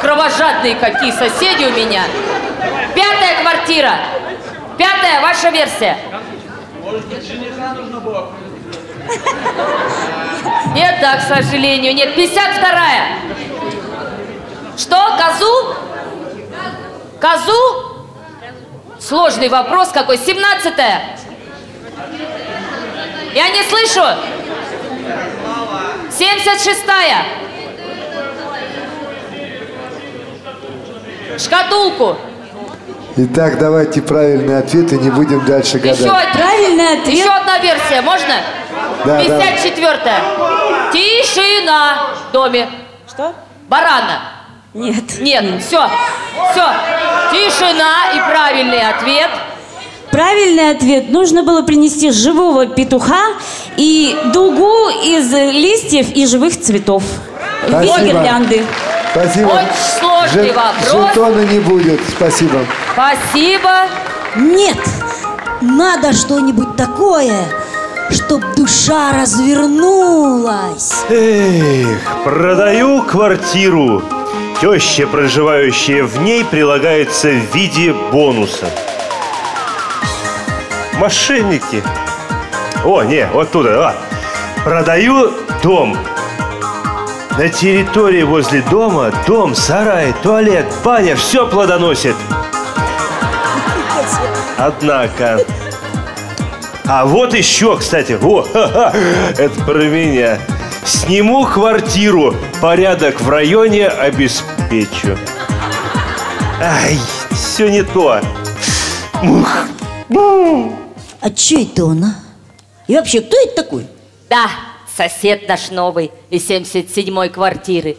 Кровожадные какие соседи у меня. Пятая квартира. Пятая, ваша версия. Нет, да, к сожалению, нет. 52-я. Что, козу? Козу? Сложный вопрос какой. 17-я. Я не слышу. 76-я. Шкатулку. Итак, давайте правильные ответы, не будем дальше гадать. Еще, один- Еще одна версия, можно? Да, 54-я. Тишина в доме. Что? Барана. Нет. Нет, все. Все. Тишина и правильный ответ. Правильный ответ. Нужно было принести живого петуха и дугу из листьев и живых цветов. В виде Спасибо. гирлянды. Спасибо. Очень сложный Же- вопрос. Жетона не будет. Спасибо. Спасибо. Нет, надо что-нибудь такое, чтоб душа развернулась. Эх, продаю квартиру. Теща, проживающая в ней, прилагается в виде бонуса. Мошенники. О, не, вот туда. а. Продаю дом. На территории возле дома дом, сарай, туалет, баня, все плодоносит. Однако... А вот еще, кстати, о, это про меня. Сниму квартиру, порядок в районе обеспечу. Ай, все не то. Ух. А че это он, а? И вообще, кто это такой? Да, сосед наш новый из 77-й квартиры.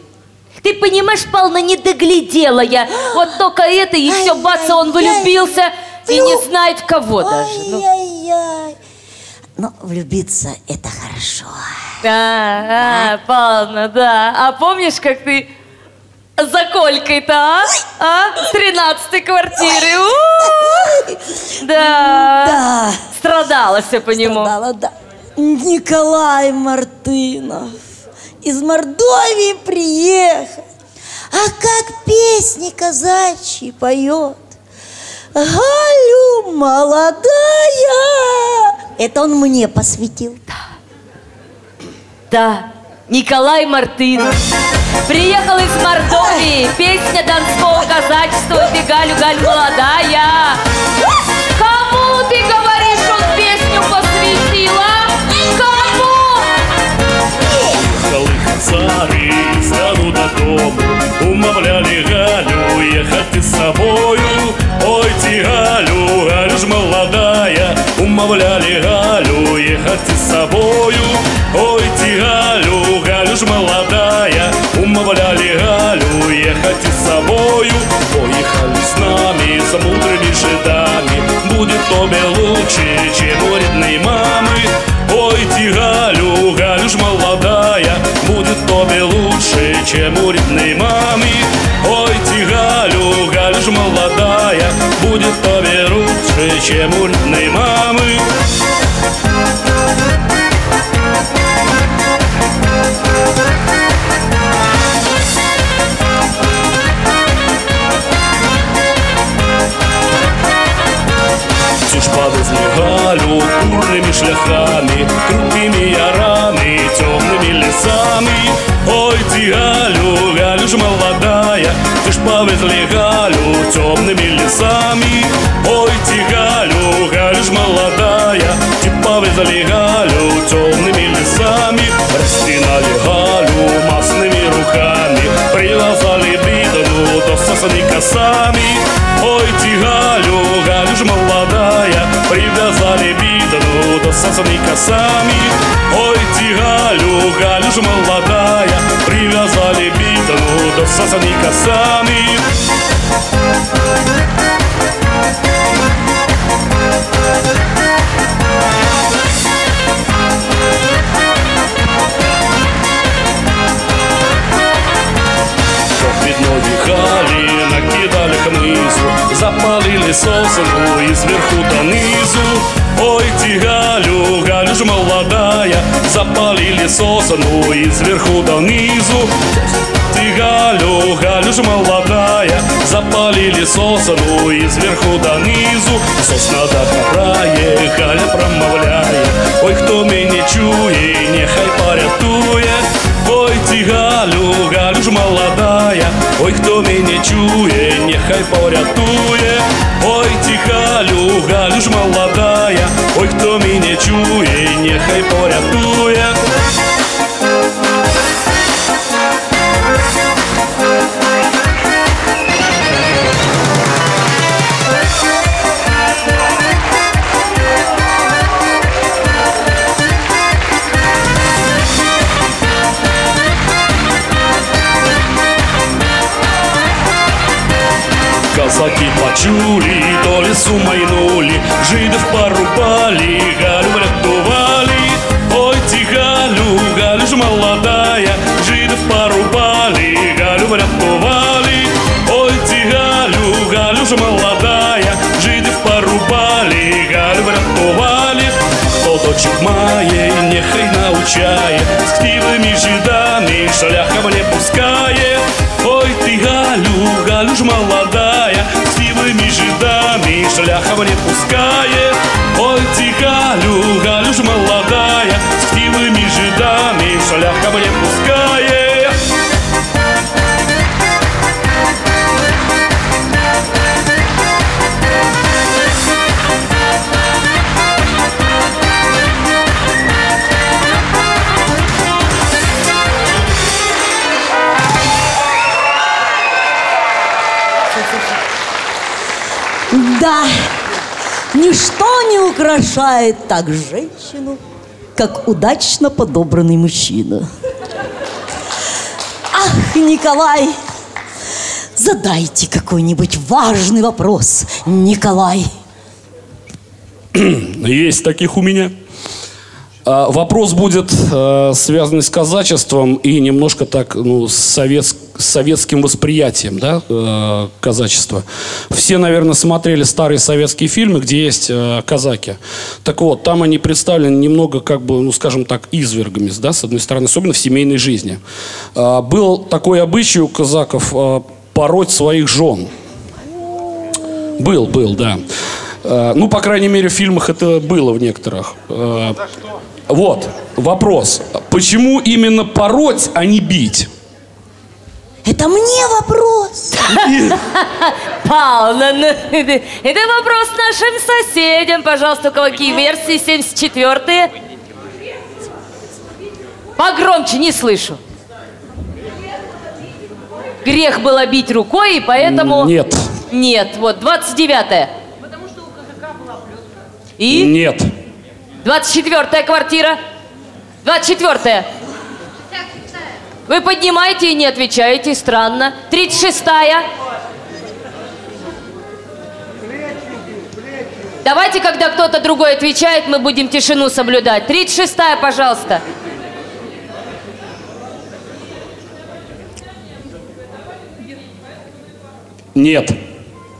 Ты понимаешь, Павловна, не доглядела я. Вот только это, и все, бац, он влюбился и не знает в кого даже. Ну, Ай-яй-яй. Но влюбиться это хорошо. Да, а, Павловна, да. А помнишь, как ты за Колькой-то, а? А? С 13 квартиры. У-у-у. Да. Да. Страдала все по нему. Страдала, да. Николай Мартынов из Мордовии приехал. А как песни казачьи поет. Галю молодая. Это он мне посвятил. Да, Николай Мартынов. Приехал из Мордовии. Песня донского казачества «Ты, Галю, Галю, молодая». Кому, ты говоришь, он песню посвятила? Кому? Цари стану до дому Умовляли Галю ехать с собою Ой, ж молодая Умовляли Галю ехать с собою. Ой, ты, Галю, Галю ж молодая. Умовляли Галю ехать с собою. Поехали с нами, с мудрыми жидами. Будет тебе лучше, чем у родной мамы. Ой, ты, Галю, Галю ж молодая. Будет тебе лучше, чем у родной мамы. Ой, ты, Галю, Галю ж молодая. Будет тебе лучше, чем у родной мамы Ці ж повезли Галю курними шляхами, крутими ярами, темными лесами. Ой, ты, Галю, Галю ж молодая, ты ж повезли Галю темными лесами. Галю темными лесами. Растинали Галю масными руками, привязали бидону до сосны косами. Ой, ты, Галю, Галю ж молодая, привязали бидону до сосны косами. Ой, ты, Галю, Галю ж молодая, привязали бидону до сосны косами. Запалили сосну и сверху донизу. Ой, ты, Галю, Галю ж молодая Запалили сосну и сверху донизу. Ты, Галю, Галю ж молодая Запалили сосну и сверху донизу. Сосна до края, Галя промовляет Ой, кто меня чує, нехай порятує. Ой, ти Галю, Галю ж молодая, ой, хто мене чує, нехай порятує. Ой, ти Галю, Галю ж молодая, ой, хто мене чує, нехай порятує. Казаки почули, до лесу майнули, жидов порубали, Галю врятували. Ой, ти Галю, Галю ж молодая, жидов порубали, Галю врятували. Ой, ти Галю, Галю ж молодая, жидов порубали, Галю врятували. Хто дочек має, нехай научає, з хтивими жидами шляхом не пускає. Ой, ты Галю, Галю ж молодая, с сивыми жидами шляхом не пускает. Ой, ты Галю, Галю ж молодая, с сивыми жидами шляхом не пускает. Да, ничто не украшает так женщину, как удачно подобранный мужчина. Ах, Николай, задайте какой-нибудь важный вопрос, Николай. Есть таких у меня. А, Вопрос будет э, связанный с казачеством и немножко так, ну, с, совет- советским восприятием, да, э, казачества. Все, наверное, смотрели старые советские фильмы, где есть э, казаки. Так вот, там они представлены немного, как бы, ну, скажем так, извергами, да, с одной стороны, особенно в семейной жизни. А, Был такой обычай у казаков э, пороть своих жен. Был, был, да. Э, Ну, по крайней мере, в фильмах это было в некоторых. Э, Вот, вопрос. Почему именно пороть, а не бить? Это мне вопрос. Павловна, ну, это это вопрос нашим соседям. Пожалуйста, у кого какие версии? 74-е? Погромче, не слышу. Грех было бить рукой, и поэтому... Нет. Нет, вот, 29-е. И? Нет. 24-я квартира. 24-я. Вы поднимаете и не отвечаете, странно. 36-я. Давайте, когда кто-то другой отвечает, мы будем тишину соблюдать. 36-я, пожалуйста. Нет.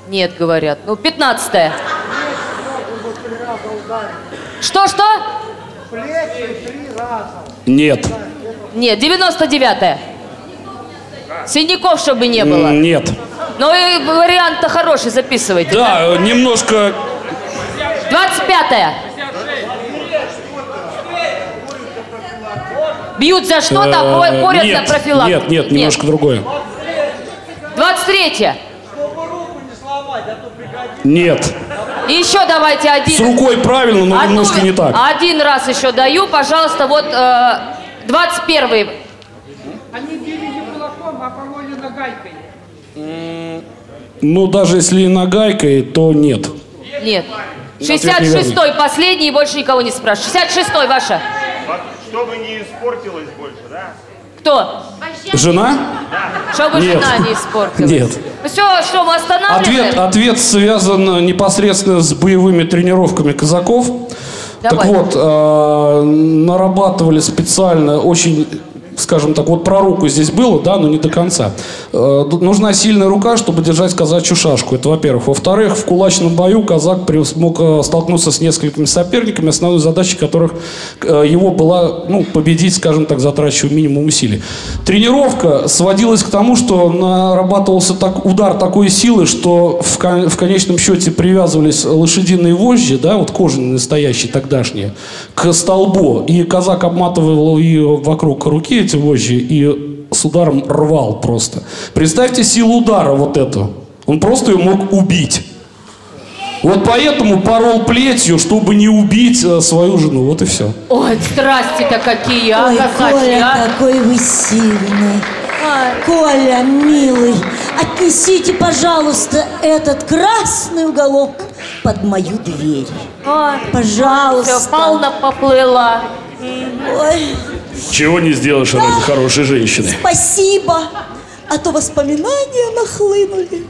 Нет, говорят. Ну, 15-я. Что-что? Нет. Нет, 99-я. Синяков, чтобы не было. Нет. Ну и вариант-то хороший, записывайте. Да, немножко... 25-я. Бьют за что-то, а э, нет, за профилактику. Нет, нет, немножко другое. 23-я. Нет. И еще давайте один. С рукой правильно, но Одну- немножко не так. Один раз еще даю, пожалуйста, вот э, 21-й. Они били не кулаком, а пололи нагайкой. Ну, даже если и нагайкой, то нет. Нет. Ответ 66-й последний, и больше никого не спрашиваю. 66-й ваша. Чтобы не испортилось больше, да? Кто? Жена? Чтобы Нет. жена не испортилась. Нет. Все, что мы останавливаем? Ответ, ответ связан непосредственно с боевыми тренировками казаков. Давай. Так вот, э, нарабатывали специально очень скажем так, вот про руку здесь было, да, но не до конца. Э, нужна сильная рука, чтобы держать казачью шашку. Это во-первых. Во-вторых, в кулачном бою казак смог э, столкнуться с несколькими соперниками, основной задачей которых э, его была ну, победить, скажем так, затрачивая минимум усилий. Тренировка сводилась к тому, что нарабатывался так, удар такой силы, что в, кон- в конечном счете привязывались лошадиные вожжи, да, вот кожаные настоящие тогдашние, к столбу. И казак обматывал ее вокруг руки, эти вожжи, и с ударом рвал просто. Представьте силу удара вот эту. Он просто ее мог убить. Вот поэтому порол плетью, чтобы не убить э, свою жену. Вот и все. Ой, страсти-то какие, а, Ой, казачьи, Коля, а? какой вы сильный. Коля, милый, отнесите, пожалуйста, этот красный уголок под мою дверь. Ой, Пожалуйста. Все, полно поплыла. Ой, Чего не сделаешь ради хорошей женщины. спасибо. А то воспоминания нахлынули.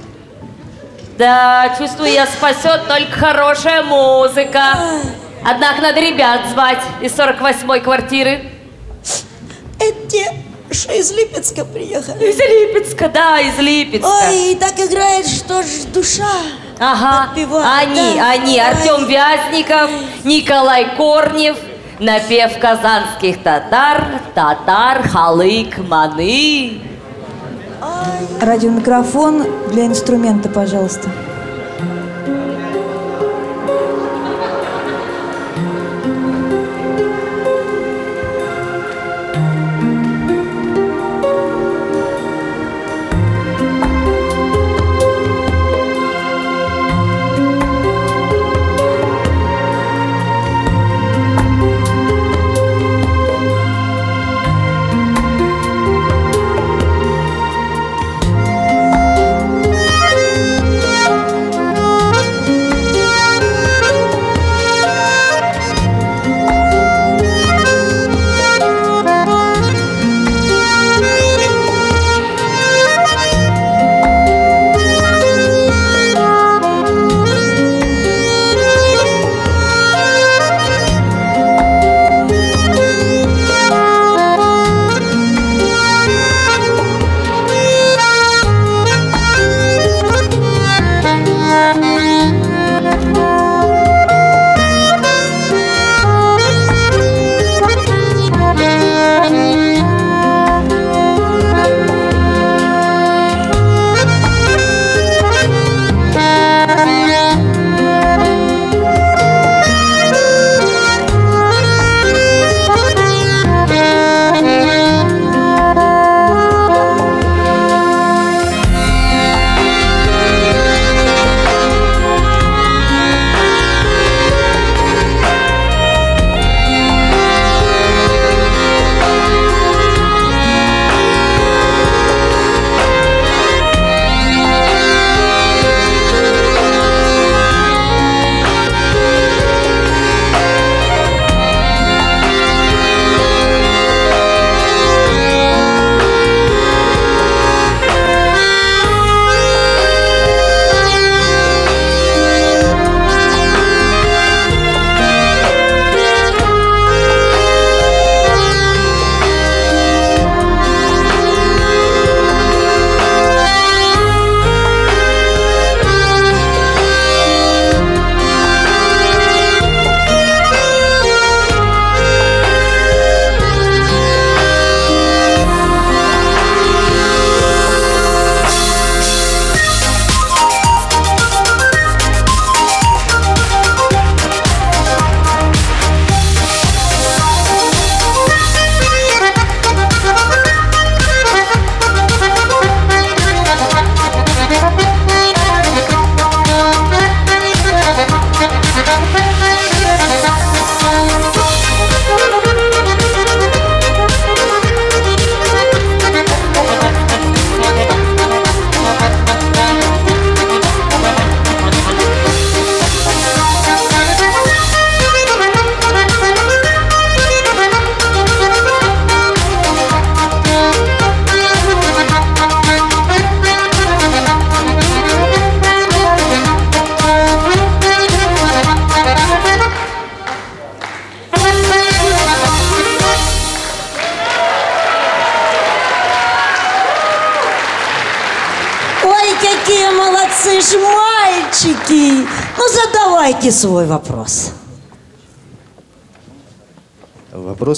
Да, чувствую, я спасет только хорошая музыка. Однако надо ребят звать из 48-й квартиры. Это те, что из Липецка приехали. Из Липецка, да, из Липецка. Ой, и так играет, что ж душа. Ага, Отпевает, они, да. они, Артем Вязников, Николай Корнев, напев казанских татар, татар, халык, маны. Радиомикрофон для инструмента, пожалуйста.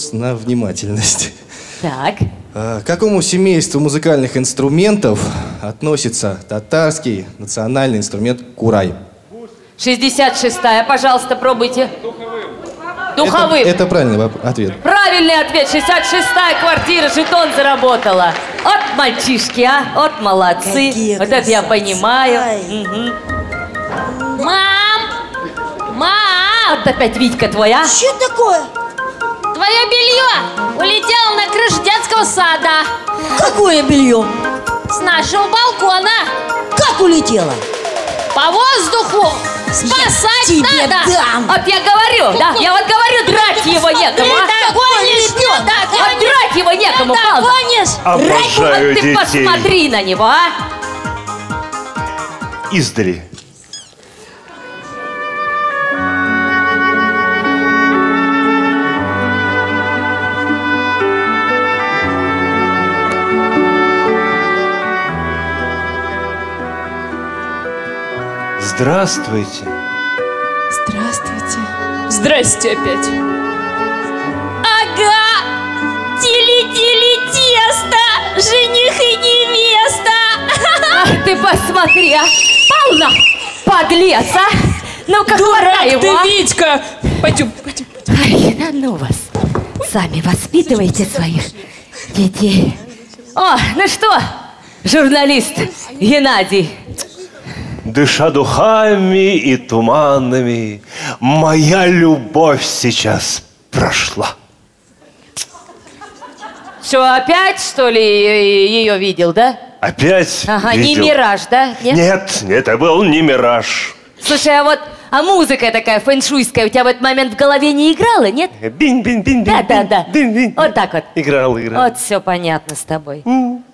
Вопрос на внимательность. Так. А, К какому семейству музыкальных инструментов относится татарский национальный инструмент курай? 66-я, пожалуйста, пробуйте. Духовым. Это, это правильный ответ. Правильный ответ. 66-я квартира, жетон заработала. От мальчишки, а? От молодцы. Какие вот это я красавцы. понимаю. Мгм. Мам! Мам! Вот опять Витька твоя. Что такое? Твое белье улетело на крышу детского сада. Какое белье? С нашего балкона. Как улетело? По воздуху. Спасать тебе надо. дам. Вот я говорю, да? Я вот говорю, драть его некому? Ты догонишь, ты Вот догонишь. драть его некому, Ты Павел. догонишь. Обожаю Вот ты детей. посмотри на него, а? Издали. Здравствуйте. Здравствуйте. Здрасте опять. Ага! Тили-тили тесто! Жених и невеста! Ах ты посмотри, а! Полно! Подлец, а! Ну-ка, хватай его, ты, а! Витька! Пойдем, пойдем. Ай, да ну вас! Сами воспитывайте своих детей. О, ну что, журналист Геннадий, Дыша духами и туманами, моя любовь сейчас прошла. что опять, что ли, ее видел, да? Опять Ага, не видел. мираж, да? Нет? Нет, это был не мираж. Слушай, а вот, а музыка такая фэншуйская у тебя в этот момент в голове не играла, нет? бин бин бин Да, да, да. Вот так вот. Играл, играл. Вот все понятно с тобой.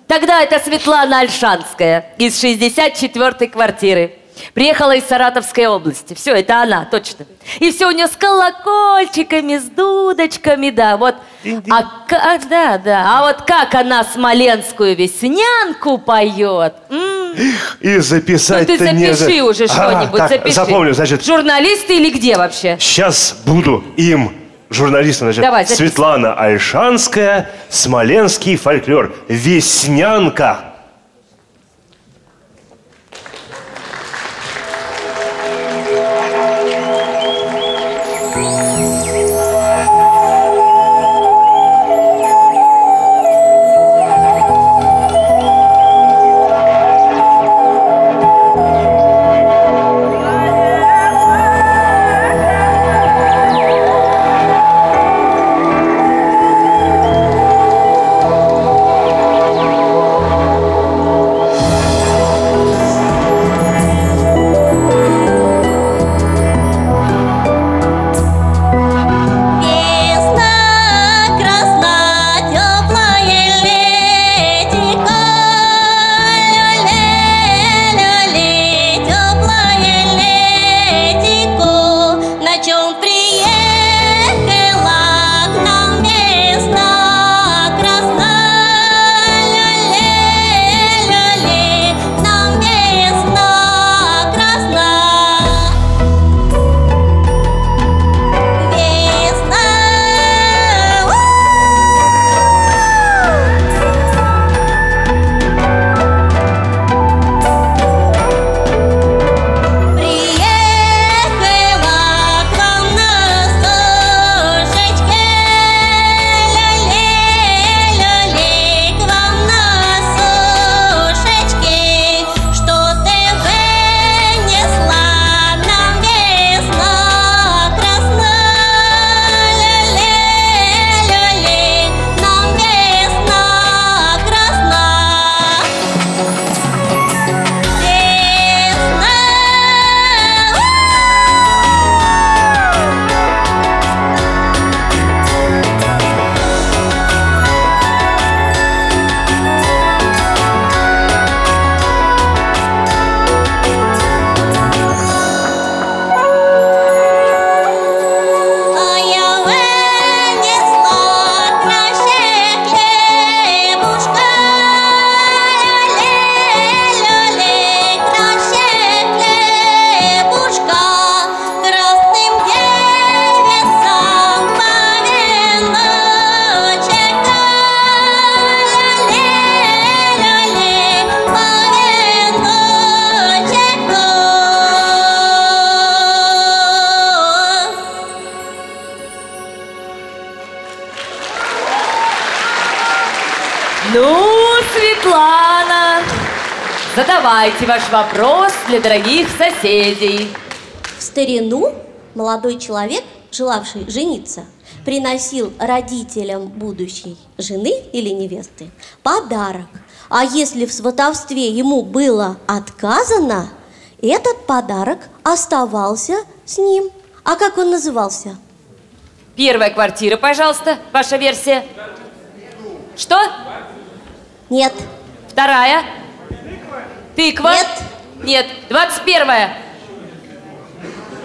Тогда это Светлана Альшанская из 64-й квартиры. Приехала из Саратовской области. Все, это она, точно. И все у нее с колокольчиками, с дудочками, да, вот. А, ка- да, да. А вот как она смоленскую веснянку поет. М. И Ну записать-то ты не за- запиши уже А, что-нибудь, запиши. Запомню, значит, Журналисты или где вообще? сейчас буду им, журналистом, значит, Давай, записывай. Светлана Альшанская, смоленский фольклор, веснянка. Задавайте ваш вопрос для дорогих соседей. В старину молодой человек, желавший жениться, приносил родителям будущей жены или невесты подарок. А если в сватовстве ему было отказано, этот подарок оставался с ним. А как он назывался? Первая квартира, пожалуйста, ваша версия. Что? Нет. Вторая? Тыква? Нет. Нет. Двадцать первая.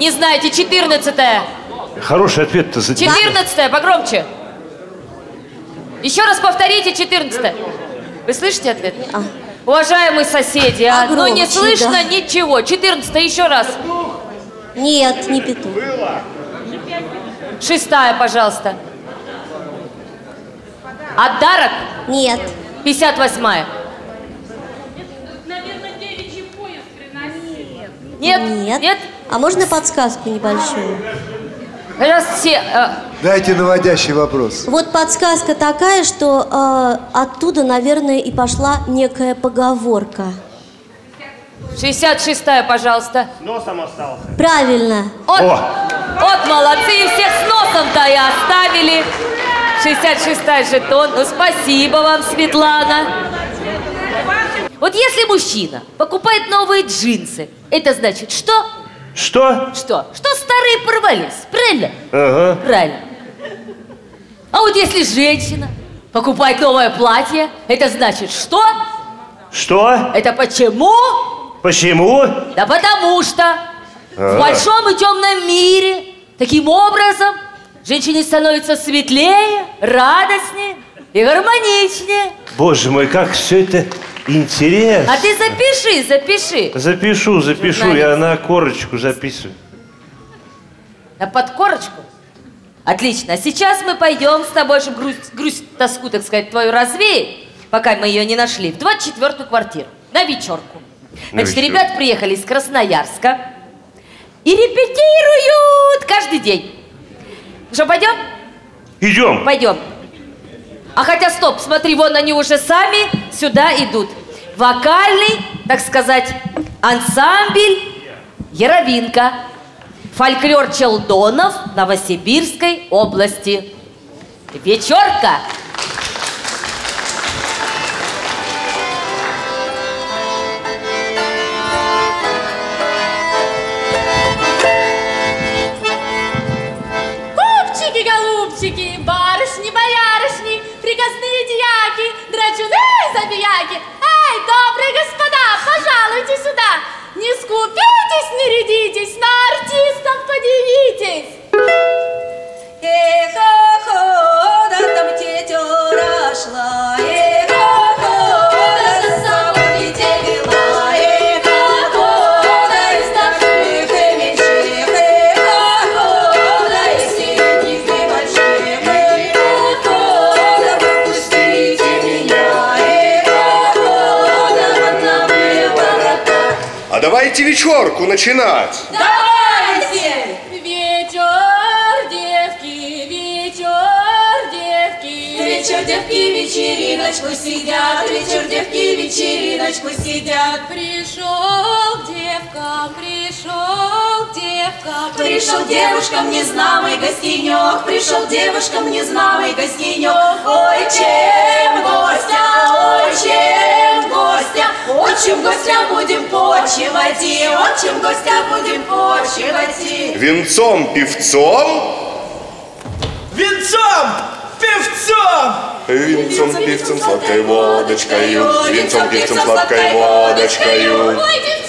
Не знаете, четырнадцатая. Хороший ответ-то за Четырнадцатая, погромче. Еще раз повторите, четырнадцатая. Вы слышите ответ? Уважаемые соседи, а, ну не слышно да. ничего. Четырнадцатая, еще раз. Нет, не петух. Шестая, пожалуйста. Отдарок? Нет. Пятьдесят восьмая. Нет? Нет. Нет? А можно подсказку небольшую? Раз все... э, Дайте наводящий вопрос. Вот подсказка такая, что э, оттуда, наверное, и пошла некая поговорка. 66-я, пожалуйста. Носом остался. Правильно. Вот, вот молодцы, и всех с носом-то и оставили. 66-й жетон. Ну, спасибо вам, Светлана. Вот если мужчина покупает новые джинсы, это значит что? Что? Что? Что старые порвались, правильно? Ага. Правильно. А вот если женщина покупает новое платье, это значит что? Что? Это почему? Почему? Да потому что в А. большом и темном мире таким образом женщине становится светлее, радостнее и гармоничнее. Боже мой, как все это интересно. А ты запиши, запиши. Запишу, запишу, я на корочку записываю. На подкорочку? Отлично. А сейчас мы пойдем с тобой, чтобы грусть, грусть, тоску, так сказать, твою развеять, пока мы ее не нашли, в 24-ю квартиру, на вечерку. На Значит, ребят приехали из Красноярска и репетируют каждый день. Что, пойдем? Идем. Пойдем. А хотя, стоп, смотри, вон они уже сами сюда идут. Вокальный, так сказать, ансамбль Яровинка. Фольклор Челдонов Новосибирской области. Вечерка. Не скупитесь, не рядитесь, на артистов подивитесь. Эхо-хо, давайте вечерку начинать. Давайте! Вечер, девки, вечер, девки. Вечер девки вечериночку сидят, вечер девки вечериночку сидят. Пришел девушкам незнамый гостенек, пришел девушкам незнамый гостенек. Ой, чем гостя, ой, чем гостя, отчим гостя будем почивать, и отчим гостя будем почивать. и. Венцом, певцом. Венцом! Певцом! Венцом, певцом, сладкой водочкою. Венцом, певцом, сладкой водочкою. Ой,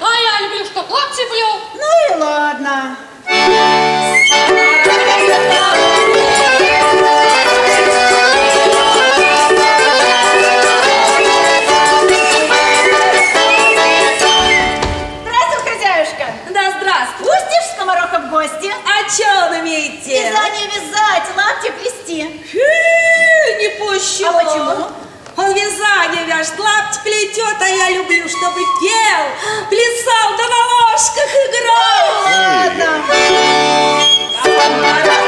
А я люблю, что хлопці плюв. Ну и ладно. Здравствуй, хозяюшка. Да здравствуй. Пустишь скомороха в гости? А че он умеете? Вязание вязать, лапти плести. Хе, не пущу. А почему? Вяжет, лапти плетет, а я люблю, чтобы пел, плясал, да на ложках играл. Здравствуй,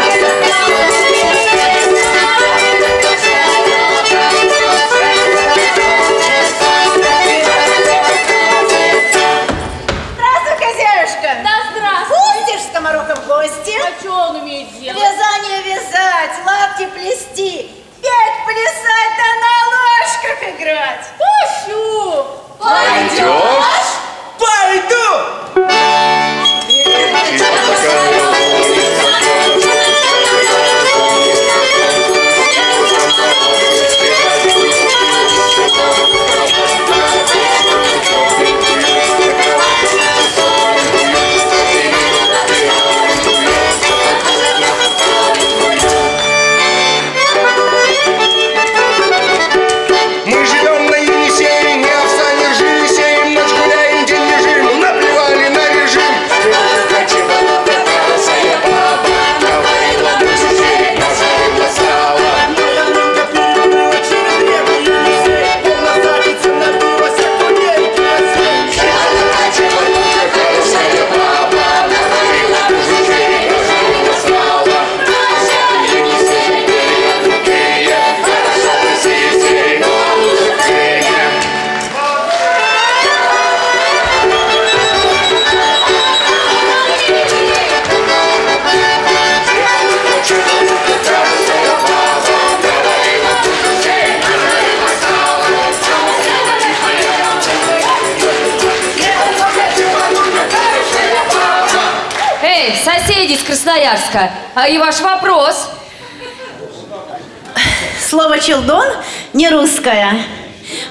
«челдон» не русское.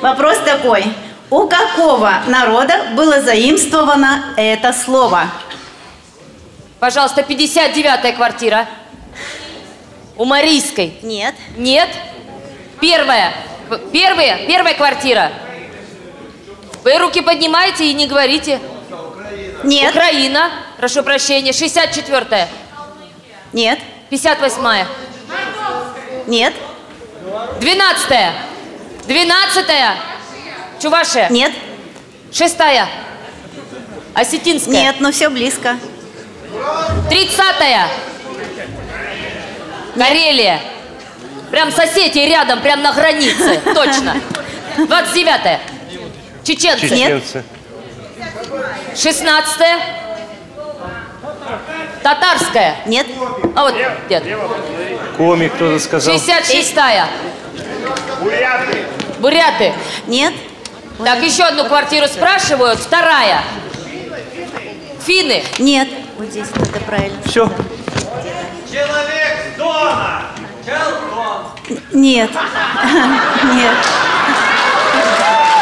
Вопрос такой. У какого народа было заимствовано это слово? Пожалуйста, 59-я квартира. У Марийской. Нет. Нет? Первая. Первая, первая квартира. Вы руки поднимаете и не говорите. Нет. Украина. Прошу прощения. 64-я. Нет. 58-я. Нет. 12-я. 12-я. Чувашия. Нет. Шестая. Осетинская. Нет, но все близко. Тридцатая. Карелия. Прям соседи рядом, прям на границе. Точно. Двадцать девятая. Чеченцы. Чеченцы. Шестнадцатая. Татарская. Нет. А вот, нет. Комик кто-то сказал. Шестьдесят шестая. Буряты. Буряты. Нет. Так, еще одну квартиру спрашивают. Вторая. Финны. Нет. Вот здесь это правильно. Все. Человек с Дона! Челдон! Нет. Нет.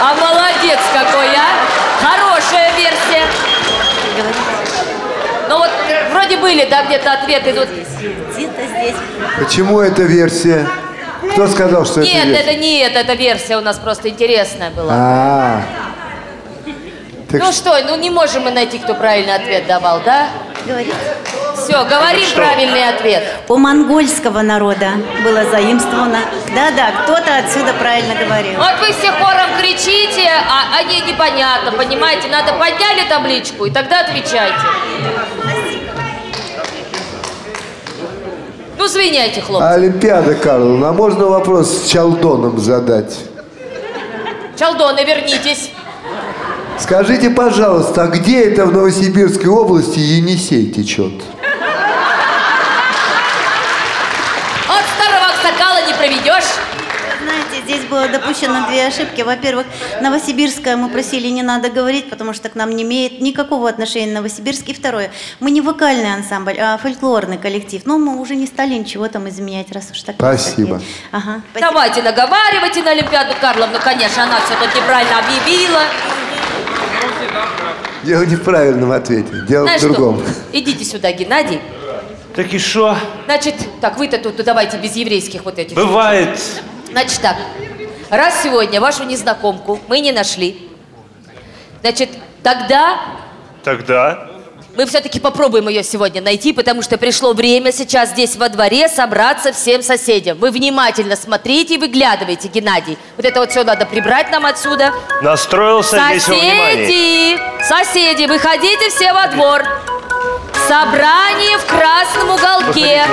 А молодец какой, а! Хорошая версия. Ну вот, вроде были, да, где-то ответы тут. Где-то здесь. Почему эта версия? Кто сказал, что это Нет, версия? это не это, эта версия у нас просто интересная была. А, так ну что, ну не можем мы найти, кто правильный ответ давал, да? Говорите. Все, говорим Что? правильный ответ. У монгольского народа было заимствовано. Да-да, кто-то отсюда правильно говорил. Вот вы все хором кричите, а они непонятно, понимаете? Надо подняли табличку и тогда отвечайте. Ну, звеняйте, хлопцы. Олимпиада, Карловна, а можно вопрос с Чалдоном задать? Чалдоны, вернитесь. Скажите, пожалуйста, а где это в Новосибирской области Енисей течет? От старого аксакала не проведешь. Здесь было допущено две ошибки. Во-первых, Новосибирское мы просили не надо говорить, потому что к нам не имеет никакого отношения Новосибирск. И второе, мы не вокальный ансамбль, а фольклорный коллектив. Но мы уже не стали ничего там изменять, раз уж так. Спасибо. Ага. Давайте наговаривайте на Олимпиаду Карловну, конечно, она все тут неправильно объявила. Дело не в правильном ответе, дело Знаешь в другом. что? Идите сюда, Геннадий. Так и что? Значит, так, вы-то тут давайте без еврейских вот этих. Бывает. Значит так, раз сегодня вашу незнакомку мы не нашли, значит, тогда Тогда Мы все-таки попробуем ее сегодня найти, потому что пришло время сейчас здесь во дворе собраться всем соседям. Вы внимательно смотрите и выглядывайте, Геннадий. Вот это вот все надо прибрать нам отсюда. Настроился внимание. Соседи! Соседи, выходите все во двор. Собрание в красном уголке.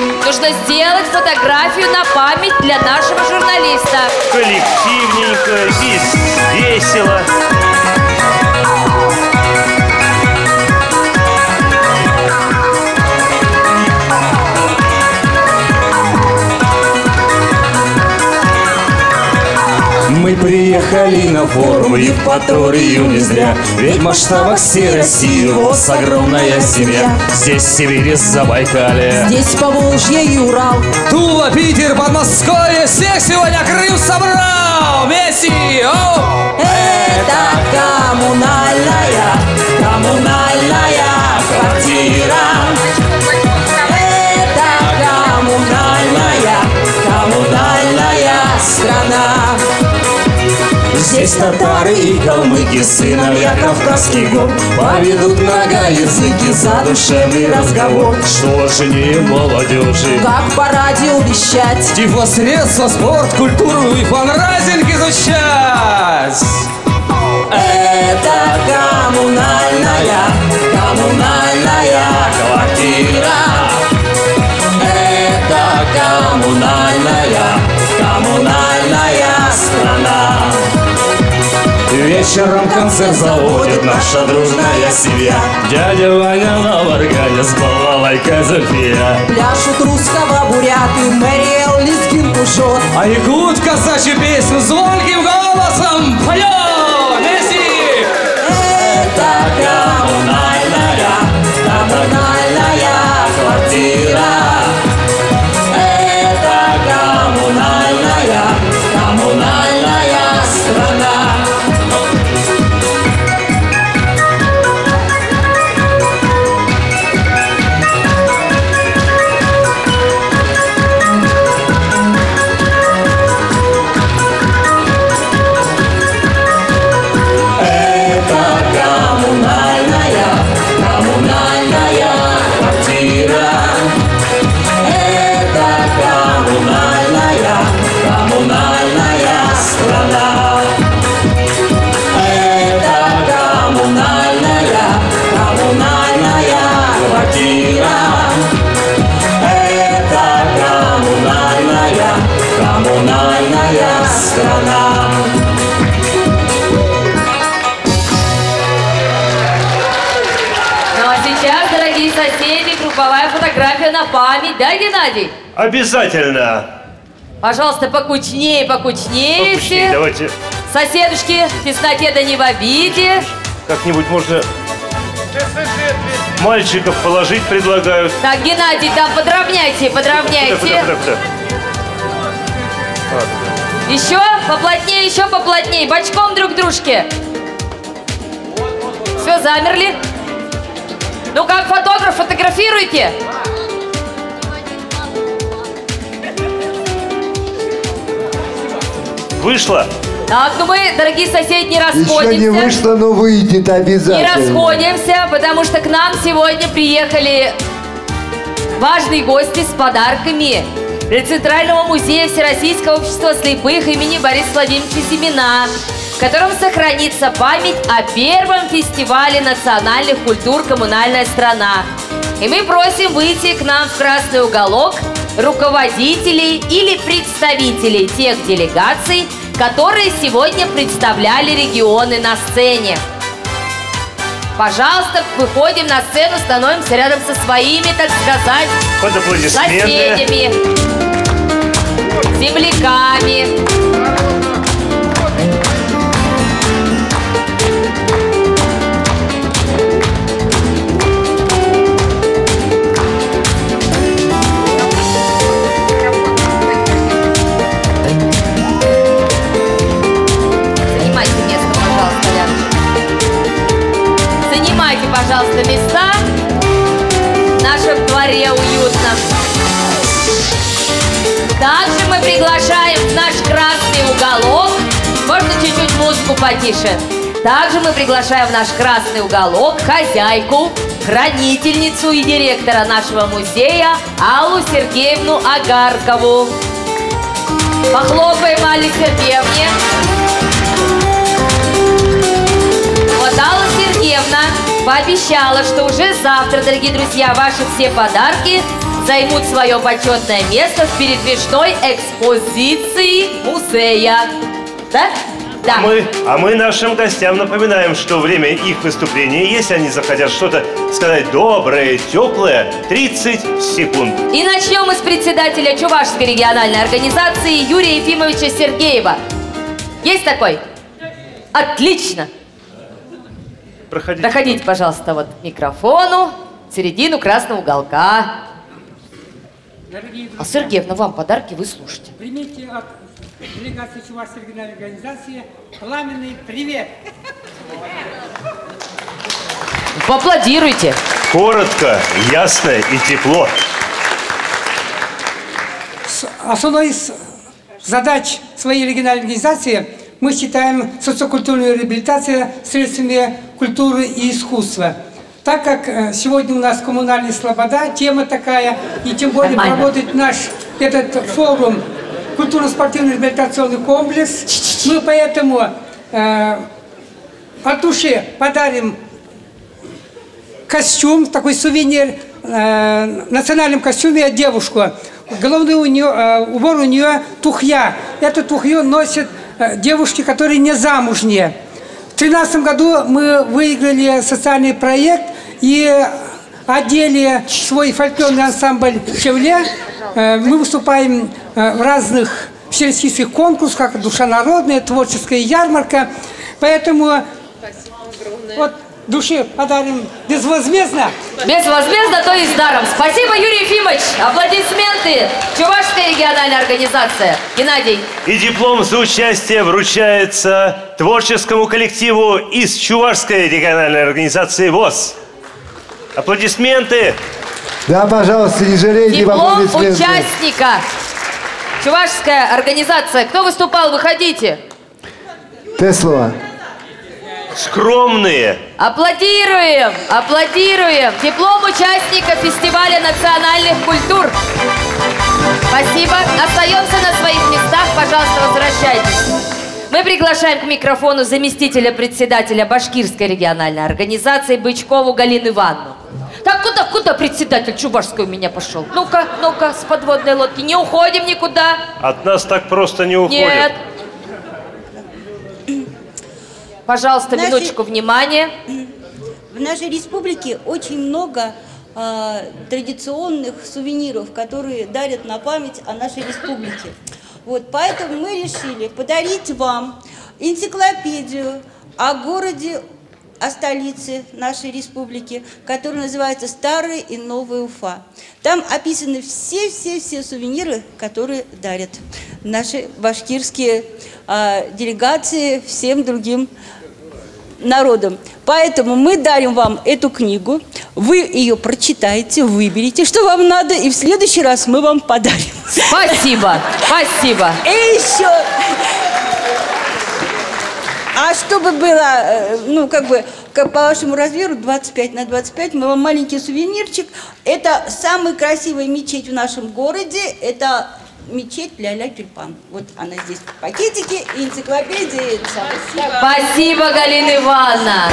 Нужно сделать фотографию на память для нашего журналиста. Коллективненько, вес- весело. Мы приехали на форум Евпаторию не зря. Ведь в масштабах всей России у вас огромная семья. Здесь Сибирь, Забайкалье Здесь Поволжье и Урал. Тула, Питер, Подмосковье. Всех сегодня Крым собрал. Вместе! Это коммунальная Здесь татары и калмыки, сыновья Кавказских гор Поведут многоязыки, задушевный разговор Что жене молодежи Как по радио вещать. Тифлосредства, спорт, культуру и фанрайзинг изучать Это коммунальная, коммунальная квартира. Вечером концерт заводит наша дружная семья Дядя Ваня на органе с балалайкой Зульфия Пляшут русского буряты, Мэриэл лезгинку жжет. А якут казачью песню звонким голосом поет Вместе! Это коммунальная, да, Геннадий? Обязательно. Пожалуйста, покучнее, покучнее Покучнее, все. давайте Соседушки, в тесноте да не в обиде. как-нибудь можно мальчиков положить предлагают. Так, Геннадий, там подровняйте, подровняйте. куда, куда, куда? Еще поплотнее, еще поплотнее, бочком друг дружке. Все, замерли. Ну как фотограф, фотографируйте. Вышло? Так, ну мы, дорогие соседи, не расходимся. Еще не вышло, но выйдет Не обязательно. расходимся, потому что к нам сегодня приехали важные гости с подарками для Центрального музея Всероссийского общества слепых имени Бориса Владимировича Зимина, в котором сохранится память о первом фестивале национальных культур «Коммунальная страна». И мы просим выйти к нам в красный уголок руководителей или представителей тех делегаций, которые сегодня представляли регионы на сцене. Пожалуйста, выходим на сцену, становимся рядом со своими, так сказать, соседями, земляками. Пожалуйста, места. В нашем дворе уютно. Также мы приглашаем в наш красный уголок. Можно чуть-чуть музыку потише. Также мы приглашаем в наш красный уголок хозяйку, хранительницу и директора нашего музея Аллу Сергеевну Агаркову. Похлопаем Алле Сергеевне. Вот Алла Сергеевна пообещала, что уже завтра, дорогие друзья, ваши все подарки займут свое почетное место в передвижной экспозиции музея. Да? Да. А мы, а мы нашим гостям напоминаем, что время их выступления, если они захотят что-то сказать доброе, теплое, 30 секунд. И начнем мы с председателя Чувашской региональной организации Юрия Ефимовича Сергеева. Есть такой? Отлично. Проходите. Проходите, пожалуйста, вот к микрофону, в середину красного уголка. Дорогие друзья, А Сергеевна, вам подарки, вы слушайте. примите от делегации Чувашской региональной организации пламенный привет. Поаплодируйте. Коротко, ясно и тепло. С- Основной из задач своей региональной организации мы считаем социокультурную реабилитацию средствами культуры и искусства. Так как э, сегодня у нас коммунальная слобода, тема такая, и тем более Нормально. проводит наш этот форум культурно-спортивный реабилитационный комплекс, мы поэтому э, от души подарим костюм, такой сувенир, э, национальном костюме девушку. Головной у нее, э, убор у нее тухья. Это тухью носят э, девушки, которые не замужние. В 2013 году мы выиграли социальный проект и одели свой фольклорный ансамбль «Шевле». Э, Мы выступаем э, в разных всероссийских конкурсах, как «Душа народная», «Творческая ярмарка». Поэтому вот души подарим безвозмездно. Безвозмездно, то есть даром. Спасибо, Юрий Ефимович. Аплодисменты. Чувашская региональная организация. Геннадий. И диплом за участие вручается творческому коллективу из Чувашской региональной организации ВОЗ. Аплодисменты. Да, пожалуйста, не жалейте Диплом участника. Чувашская организация. Кто выступал? Выходите. Теслова. Скромные. Аплодируем, аплодируем. Диплом участника фестиваля национальных культур. Спасибо. Остаемся на своих местах. Пожалуйста, возвращайтесь. Мы приглашаем к микрофону заместителя председателя Башкирской региональной организации Бычкову Галину Ивановну. Так, куда, куда председатель Чувашской у меня пошел? Ну-ка, ну-ка, с подводной лодки. Не уходим никуда. От нас так просто не уходят. Нет. Пожалуйста, Наши- минуточку внимания. В нашей республике очень много а, традиционных сувениров, которые дарят на память о нашей республике. Вот, поэтому мы решили подарить вам энциклопедию о городе, о столице нашей республики, которая называется «Старая и Новая Уфа». Там описаны все-все-все сувениры, которые дарят наши башкирские а, делегации всем другим народом. Поэтому мы дарим вам эту книгу, вы ее прочитаете, выберете, что вам надо, и в следующий раз мы вам подарим. Спасибо, спасибо. И еще... А чтобы было, э, ну, как бы, как по вашему размеру, 25 на 25, мы вам маленький сувенирчик. Это самая красивая мечеть в нашем городе. Это мечеть Ля-Ля Тюльпан. Вот она здесь в пакетике, и энциклопедия. и это самое. Спасибо, Галина Ивановна.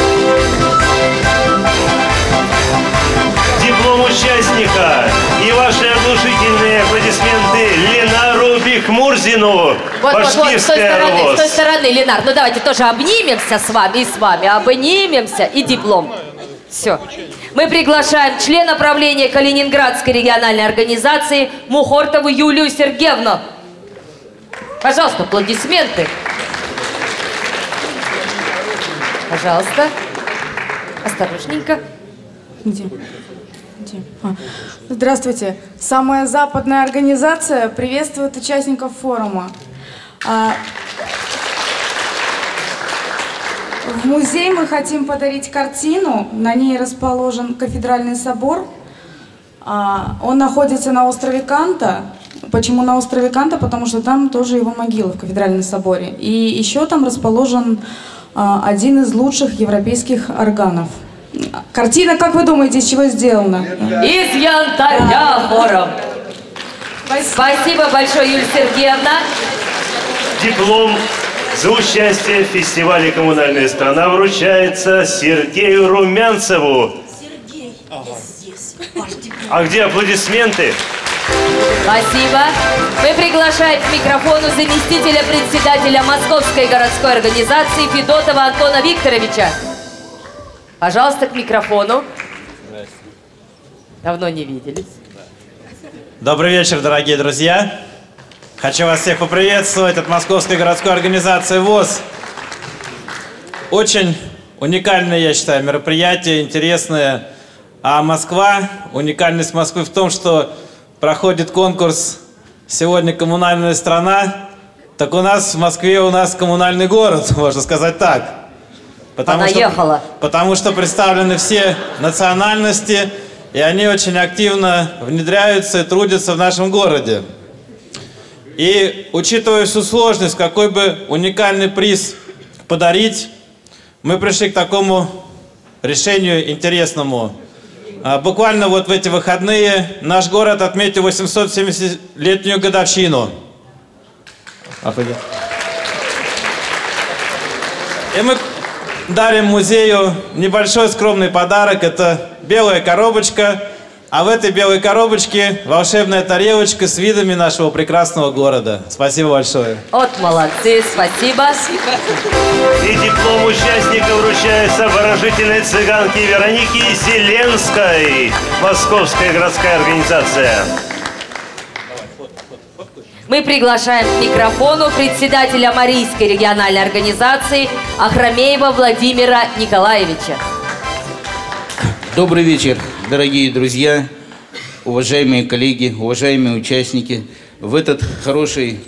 Диплом участника и ваши оглушительные аплодисменты Ленару Бихмурзину, Вот, вот, вот, с той стороны, с той стороны, Ленар. Ну давайте тоже обнимемся с вами и с вами. Обнимемся и диплом. Все. Мы приглашаем члена правления Калининградской региональной организации Мухортову Юлию Сергеевну. Пожалуйста, аплодисменты. Пожалуйста. Осторожненько. Где? Где? А. Здравствуйте. Самая западная организация приветствует участников форума. В музей мы хотим подарить картину. На ней расположен кафедральный собор. А, Он находится на острове Канта. Почему на острове Канта? Потому что там тоже его могила в кафедральном соборе. И еще там расположен а, один из лучших европейских органов. Картина, как вы думаете, из чего сделана? Из янтаря хором. Спасибо большое, Юлия Сергеевна. Диплом за участие в фестивале «Коммунальная страна» вручается Сергею Румянцеву. А где аплодисменты? Спасибо. Мы приглашаем к микрофону заместителя председателя Московской городской организации Федотова Антона Викторовича. Пожалуйста, к микрофону. Давно не виделись. Добрый вечер, дорогие друзья. Хочу вас всех поприветствовать от Московской городской организации ВОЗ. Очень уникальное, я считаю, мероприятие, интересное. А Москва, уникальность Москвы в том, что проходит конкурс «Сегодня коммунальная страна», так у нас в Москве у нас коммунальный город, можно сказать так. Потому что, Понаехала. потому что представлены все национальности, и они очень активно внедряются и трудятся в нашем городе. И учитывая всю сложность, какой бы уникальный приз подарить, мы пришли к такому решению интересному. А, Буквально вот в эти выходные наш город отметил 870-летнюю годовщину. И мы дарим музею небольшой скромный подарок. Это белая коробочка. А в этой белой коробочке волшебная тарелочка с видами нашего прекрасного города. Спасибо большое. Вот молодцы, спасибо. И диплом участника вручается обворожительной цыганке Веронике Зеленской. Московская городская организация. Мы приглашаем к микрофону председателя Марийской региональной организации Ахрамеева Владимира Николаевича. Добрый вечер, дорогие друзья, уважаемые коллеги, уважаемые участники. В этот хороший,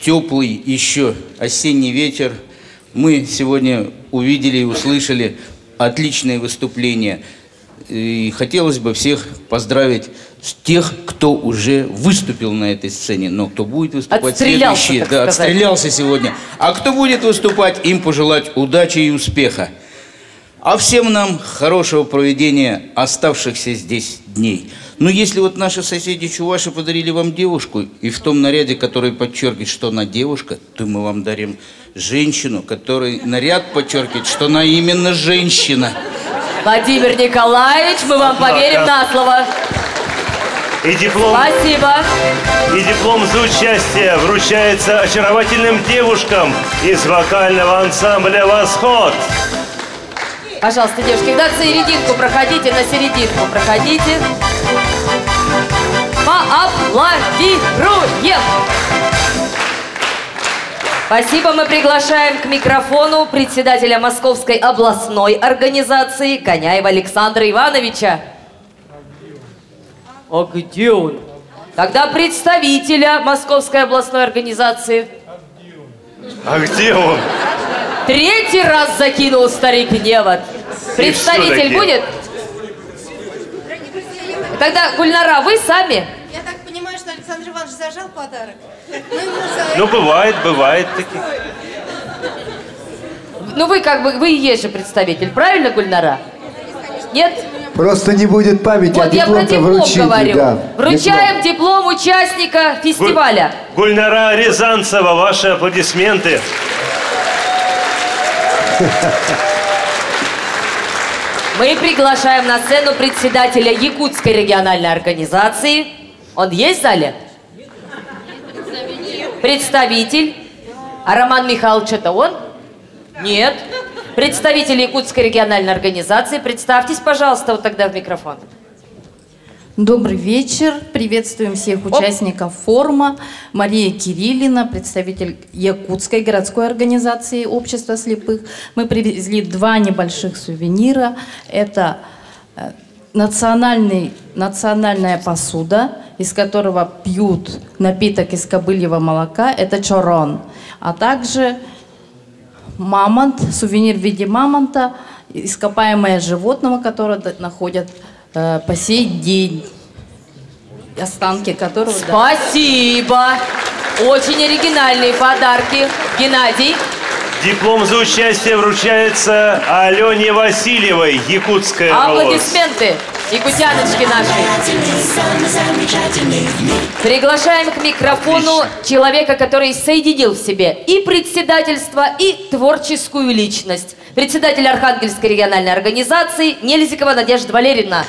теплый еще осенний вечер мы сегодня увидели и услышали отличные выступления. И хотелось бы всех поздравить с тех, кто уже выступил на этой сцене, но кто будет выступать Отстрелялся, следующие, да, сказать. отстрелялся сегодня. А кто будет выступать, им пожелать удачи и успеха. А всем нам хорошего проведения оставшихся здесь дней. Но если вот наши соседи Чуваши подарили вам девушку, и в том наряде, который подчеркивает, что она девушка, то мы вам дарим женщину, который наряд подчеркивает, что она именно женщина. Владимир Николаевич, мы вам поверим на слово. И диплом, Спасибо. и диплом за участие вручается очаровательным девушкам из вокального ансамбля «Восход». Пожалуйста, девушки, на серединку проходите, на серединку проходите. Поаплодируем! Спасибо, мы приглашаем к микрофону председателя Московской областной организации Коняева Александра Ивановича. А где он? Тогда представителя Московской областной организации. А где он? Третий раз закинул старик невод. Представитель будет? Тогда, Гульнара, вы сами? Я так понимаю, что Александр Иванович зажал подарок. Ну, бывает, бывает такие. Ну вы как бы, вы и есть же представитель, правильно, Гульнара? Нет? Просто не будет памяти, а Вот я про диплом-то диплом вручите. говорю. Да. Вручаем диплом участника фестиваля. Гульнара Рязанцева, ваши аплодисменты. Мы приглашаем на сцену председателя Якутской региональной организации. Он есть в зале? Представитель. А Роман Михайлович это он? Нет. Представитель Якутской региональной организации. Представьтесь, пожалуйста, вот тогда в микрофон. Добрый вечер. Приветствуем всех участников форума. Мария Кириллина, представитель Якутской городской организации Общества слепых. Мы привезли два небольших сувенира. Это э, национальный, национальная посуда, из которого пьют напиток из кобыльего молока. Это чорон. А также мамонт, сувенир в виде мамонта, ископаемое животного, которое находят э, по сей день. Останки которого... да. Спасибо. Очень оригинальные подарки. Геннадий. Диплом за участие вручается Алене Васильевой, Якутская. Аплодисменты якутяночки нашей. Приглашаем к микрофону человека, который соединил в себе и председательство, и творческую личность. Председатель Архангельской региональной организации Нельзикова Надежда Валерьевна.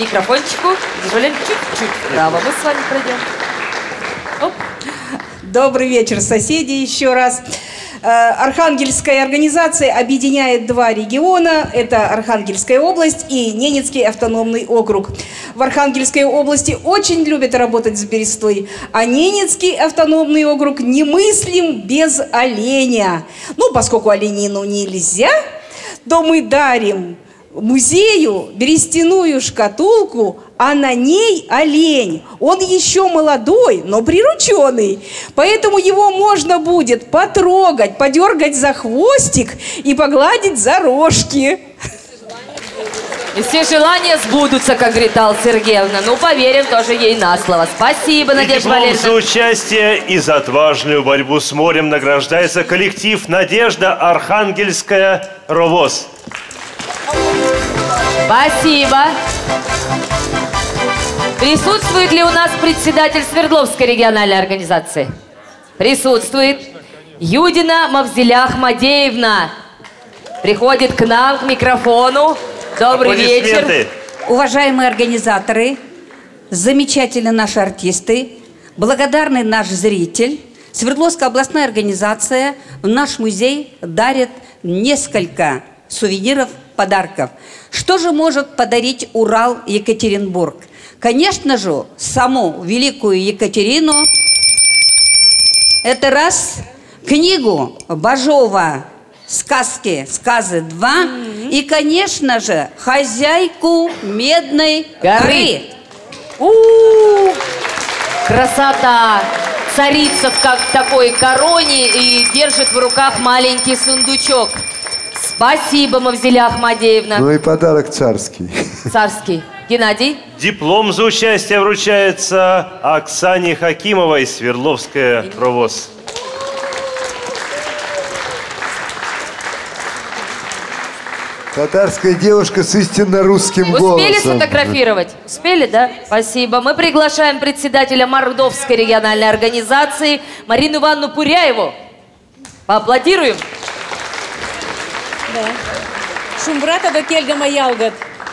Микрофончику. Надежда чуть-чуть вправо. Мы с вами пройдем. Оп. Добрый вечер, соседи, еще раз. Э, Архангельская организация объединяет два региона. Это Архангельская область и Ненецкий автономный округ. В Архангельской области очень любят работать с берестой, а Ненецкий автономный округ немыслим без оленя. Ну, поскольку оленину нельзя, то мы дарим музею берестяную шкатулку, а на ней олень. Он еще молодой, но прирученный. Поэтому его можно будет потрогать, подергать за хвостик и погладить за рожки. И все желания сбудутся, как говорит Алла Сергеевна. Ну, поверим тоже ей на слово. Спасибо, Надежда Валерьевна. за участие и за отважную борьбу с морем награждается коллектив «Надежда Архангельская РОВОЗ». Спасибо. Присутствует ли у нас председатель Свердловской региональной организации? Присутствует. Юдина Мавзеля Ахмадеевна приходит к нам, к микрофону. Добрый вечер. Уважаемые организаторы, замечательные наши артисты, благодарный наш зритель, Свердловская областная организация в наш музей дарит несколько сувениров, подарков. Что же может подарить Урал Екатеринбург? Конечно же, саму великую Екатерину. Это раз. Книгу Бажова «Сказки, сказы 2» и, конечно же, хозяйку Медной горы. У-у-у! Красота! Царица в как такой короне и держит в руках маленький сундучок. Спасибо, Мавзеля Ахмадеевна. Ну и подарок царский. Царский. Геннадий? Диплом за участие вручается Оксане Хакимовой, Свердловская РОВОЗ. Татарская девушка с истинно русским Успели голосом. сфотографировать? Успели, да? Спасибо. Мы приглашаем председателя Мордовской региональной организации Марину Ивановну Пуряеву. Поаплодируем. Да. Шумбрата до кельгама ялгат.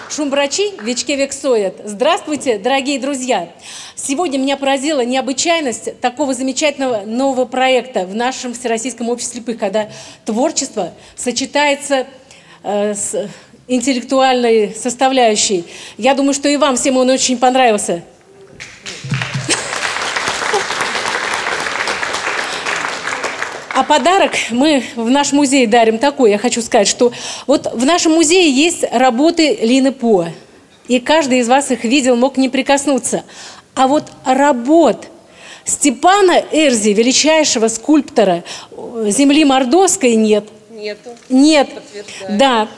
Шумбрачи вечкевек соят. Здравствуйте, дорогие друзья! Сегодня меня поразила необычайность такого замечательного нового проекта в нашем Всероссийском обществе слепых, когда творчество сочетается э, с интеллектуальной составляющей. Я думаю, что и вам всем он очень понравился. А подарок мы в наш музей дарим такой. Я хочу сказать, что вот в нашем музее есть работы Лины По. И каждый из вас их видел, мог не прикоснуться. А вот работ Степана Эрзи, величайшего скульптора э, земли Мордовской, нет. Нету. Нет. Да.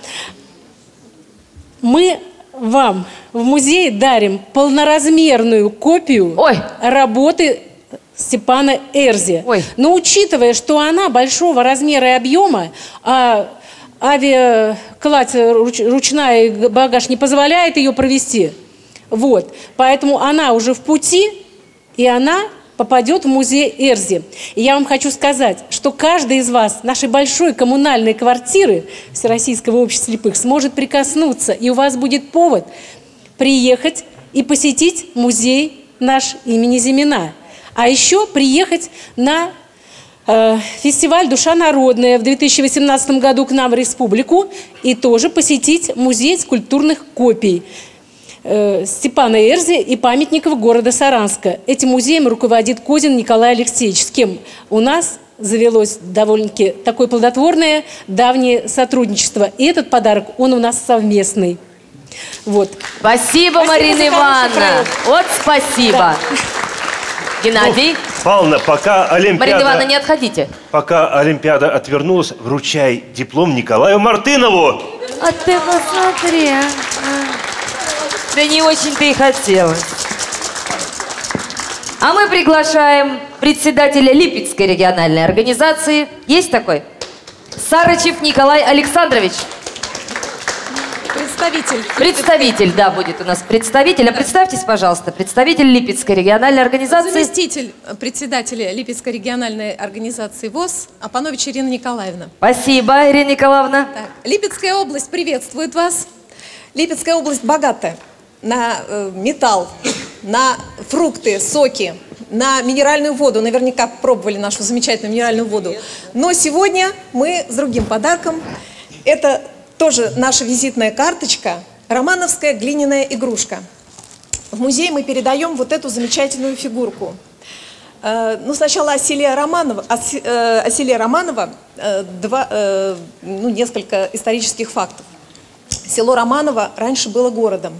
Мы вам в музей дарим полноразмерную копию работы Степана Эрзи. Но учитывая, что она большого размера и объема, а авиакладь руч- ручная и багаж не позволяет ее провести, вот, поэтому она уже в пути, и она попадет в музей Эрзи. И я вам хочу сказать, что каждый из вас нашей большой коммунальной квартиры Всероссийского общества слепых сможет прикоснуться, и у вас будет повод приехать и посетить музей наш имени Зимина. А еще приехать на э, фестиваль «Душа народная» в 2018 году к нам в республику и тоже посетить музей скульптурных копий э, Степана Эрзи и памятников города Саранска. Этим музеем руководит Козин Николай Алексеевич, с кем у нас завелось довольно-таки такое плодотворное давнее сотрудничество. И этот подарок, он у нас совместный. Вот. Спасибо, за Марина Ивановна. Вот спасибо. Да. Геннадий? Павловна, пока Олимпиада... Марина Ивановна, не отходите. Пока Олимпиада отвернулась, вручай диплом Николаю Мартынову. А ты посмотри. а. Да не очень-то и хотелось. А мы приглашаем председателя Липецкой региональной организации. Есть такой? Сарычев Николай Александрович. Представитель. Представитель, да, будет у нас представитель. А представьтесь, пожалуйста, представитель Липецкой региональной организации. Заместитель э, председателя Липецкой региональной организации ВОЗ Апанович Ирина Николаевна. Спасибо, Ирина Николаевна. Так, Липецкая область приветствует вас. Липецкая область богата на э, металл, на фрукты, соки, на минеральную воду. Наверняка пробовали нашу замечательную минеральную воду. Но сегодня мы с другим подарком. Это тоже наша визитная карточка, романовская глиняная игрушка. В музей мы передаем вот эту замечательную фигурку. Э, Ну, сначала о селе Романово, э, Романово э, два, ну, несколько исторических фактов. Село Романово раньше было городом.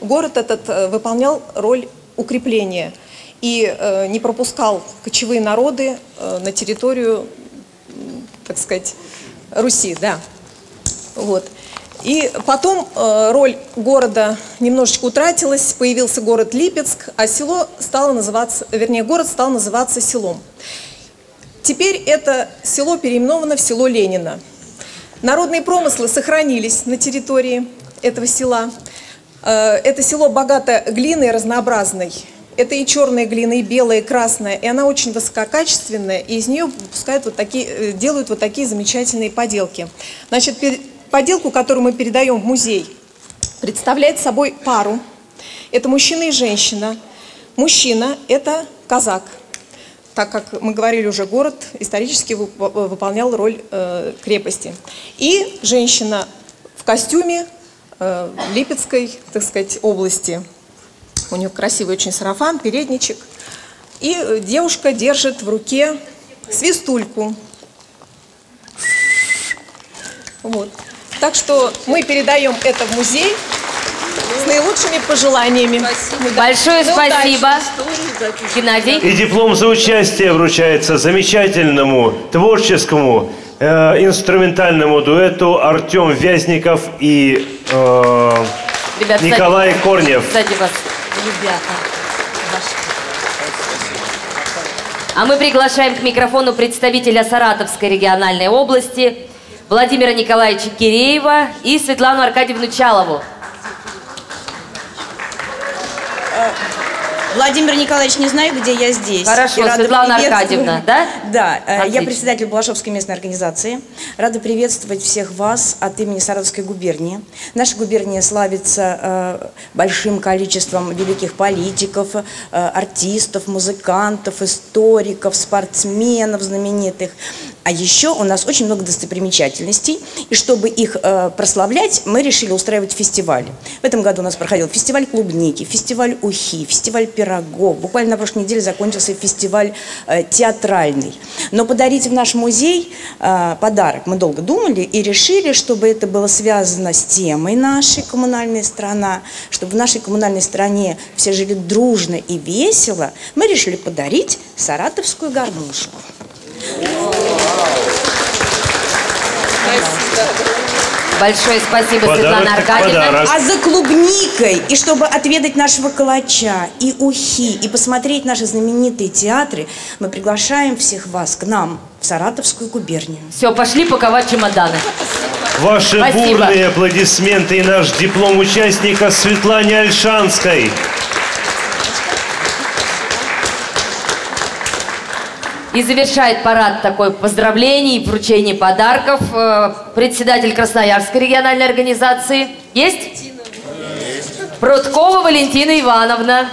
Город этот выполнял роль укрепления и не пропускал кочевые народы на территорию, так сказать, Руси, да. Вот. И потом э, роль города немножечко утратилась, появился город Липецк, а село стало называться, вернее, город стал называться селом. Теперь это село переименовано в село Ленина. Народные промыслы сохранились на территории этого села. Э, Это село богато глиной разнообразной. Это и черная глина, и белая, и красная. И она очень высококачественная, и из нее выпускают вот такие, э, делают вот такие замечательные поделки. Значит, поделку, которую мы передаем в музей, представляет собой пару. Это мужчина и женщина. Мужчина – это казак. Так как мы говорили уже, город исторически вып- выполнял роль э, крепости. И женщина в костюме э, Липецкой, так сказать, области. У нее красивый очень сарафан, передничек. И девушка держит в руке свистульку. Вот. Так что мы передаем это в музей с наилучшими пожеланиями. Большое Ну, спасибо. Геннадий. И диплом за участие вручается замечательному творческому э, инструментальному дуэту Артем Вязников и э, Ребят, сзади- Николай Корнев. Сзади вас. Ребята, А мы приглашаем к микрофону представителя Саратовской региональной области Владимира Николаевича Киреева и Светлану Аркадьевну Чалову. Владимир Николаевич, не знаю, где я здесь. Хорошо, И рада Светлана Аркадьевна, да? Да, э, я Отлично. председатель Балашовской местной организации. Рада приветствовать всех вас от имени Саратовской губернии. Наша губерния славится э, большим количеством великих политиков, э, артистов, музыкантов, историков, спортсменов знаменитых. А еще у нас очень много достопримечательностей. И чтобы их э, прославлять, мы решили устраивать фестивали. В этом году у нас проходил фестиваль клубники, фестиваль ухи, фестиваль пирогов. Буквально на прошлой неделе закончился фестиваль э, театральный. Но подарить в наш музей э, подарок мы долго думали и решили, чтобы это было связано с темой нашей коммунальной страна, чтобы в нашей коммунальной стране все жили дружно и весело, мы решили подарить саратовскую гармошку. Большое спасибо, Подарок Светлана Аркадьевна. подарок. А за клубникой, и чтобы отведать нашего калача и ухи, и посмотреть наши знаменитые театры, мы приглашаем всех вас к нам в Саратовскую губернию. Все, пошли паковать чемоданы. Ваши Спасибо. бурные аплодисменты и наш диплом участника Светлане Альшанской. И завершает парад такой поздравлений, вручения подарков э, председатель Красноярской региональной организации. Есть? Пруткова Валентина Ивановна.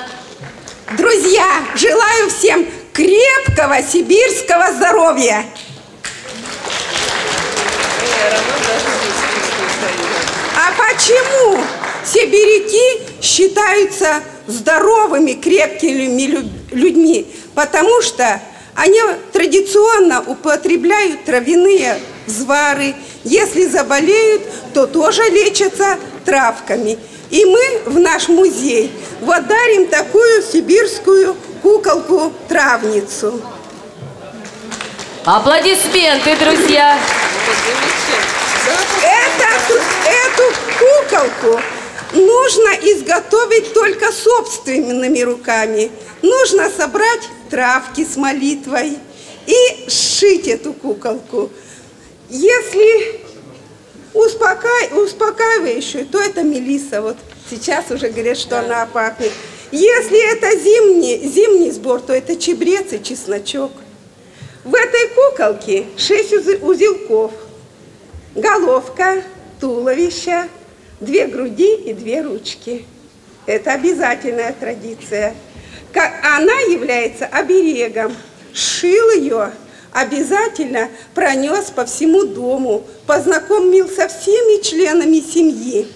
Друзья, желаю всем крепкого сибирского здоровья. А почему сибиряки считаются здоровыми, крепкими лю- людьми? Потому что они традиционно употребляют травяные взвары. Если заболеют, то тоже лечатся травками. И мы в наш музей вот дарим такую сибирскую куколку-травницу. Аплодисменты, друзья. Это, эту куколку нужно изготовить только собственными руками. Нужно собрать травки с молитвой и сшить эту куколку. Если успока- успокаивающую, то это мелиса. Вот сейчас уже говорят, что она пахнет. Если это зимний, зимний сбор, то это чебрец и чесночок. В этой куколке шесть уз- узелков. Головка, туловище, две груди и две ручки. Это обязательная традиция. Она является оберегом. Шил ее обязательно пронес по всему дому, познакомил со всеми членами семьи.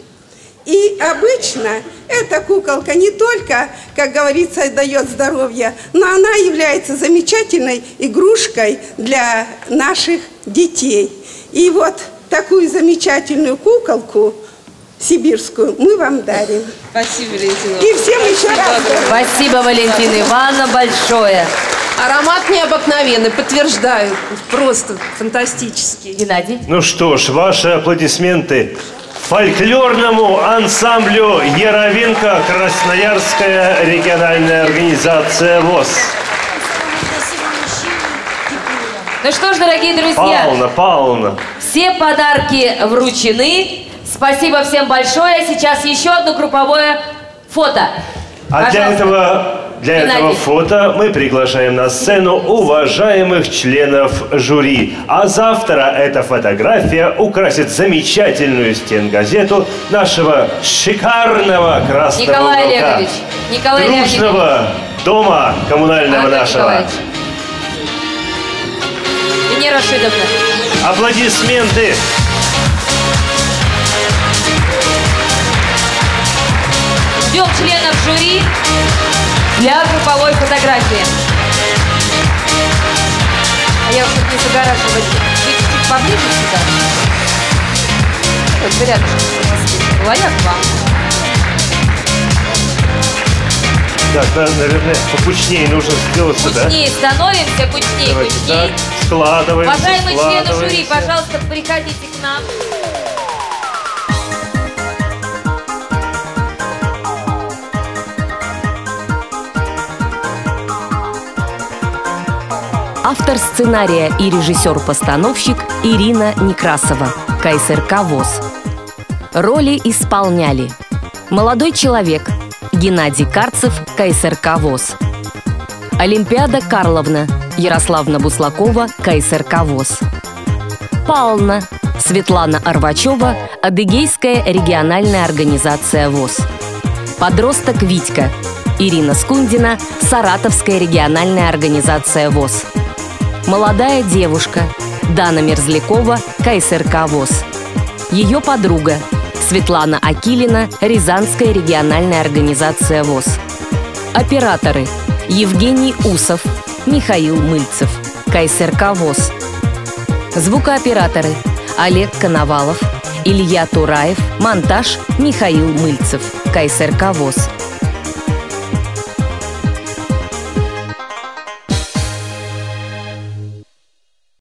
И обычно эта куколка не только, как говорится, дает здоровье, но она является замечательной игрушкой для наших детей. И вот такую замечательную куколку сибирскую мы вам дарим. Спасибо, Валентина. И всем еще раз. Спасибо, Валентина Ивановна, большое. Аромат необыкновенный, подтверждаю. Просто фантастический. Геннадий. Ну что ж, ваши аплодисменты фольклорному ансамблю Яровинка Красноярская региональная организация ВОЗ. Ну что ж, дорогие друзья, Павловна, Павловна. все подарки вручены. Спасибо всем большое. Сейчас еще одно групповое фото. А для этого, для Геннадий. этого фото мы приглашаем на сцену уважаемых членов жюри. А завтра эта фотография украсит замечательную стенгазету нашего шикарного красного Николай уголка. Олегович, Николай. Дружного дома коммунального Антон нашего. Николаевич. Венера. Аплодисменты. Ждем членов жюри для групповой фотографии. А я чтобы не загораживать, чуть-чуть поближе сюда. Вот рядышком. Лоя к вам. Так, да, наверное, покучнее нужно сделаться, да? Кучнее становимся, кучнее, Давайте кучнее. так, складываемся, Уважаемые члены жюри, пожалуйста, приходите к нам. Автор сценария и режиссер-постановщик Ирина Некрасова, КСРК ВОЗ. Роли исполняли Молодой человек Геннадий Карцев, КСРК ВОЗ. Олимпиада Карловна Ярославна Буслакова, КСРК ВОЗ. Павловна Светлана Арвачева, Адыгейская региональная организация ВОЗ. Подросток Витька Ирина Скундина, Саратовская региональная организация ВОЗ. Молодая девушка Дана Мерзлякова, КСРК ВОЗ. Ее подруга Светлана Акилина, Рязанская региональная организация ВОЗ. Операторы Евгений Усов, Михаил Мыльцев, КСРК ВОЗ. Звукооператоры Олег Коновалов, Илья Тураев, монтаж Михаил Мыльцев, КСРК ВОЗ.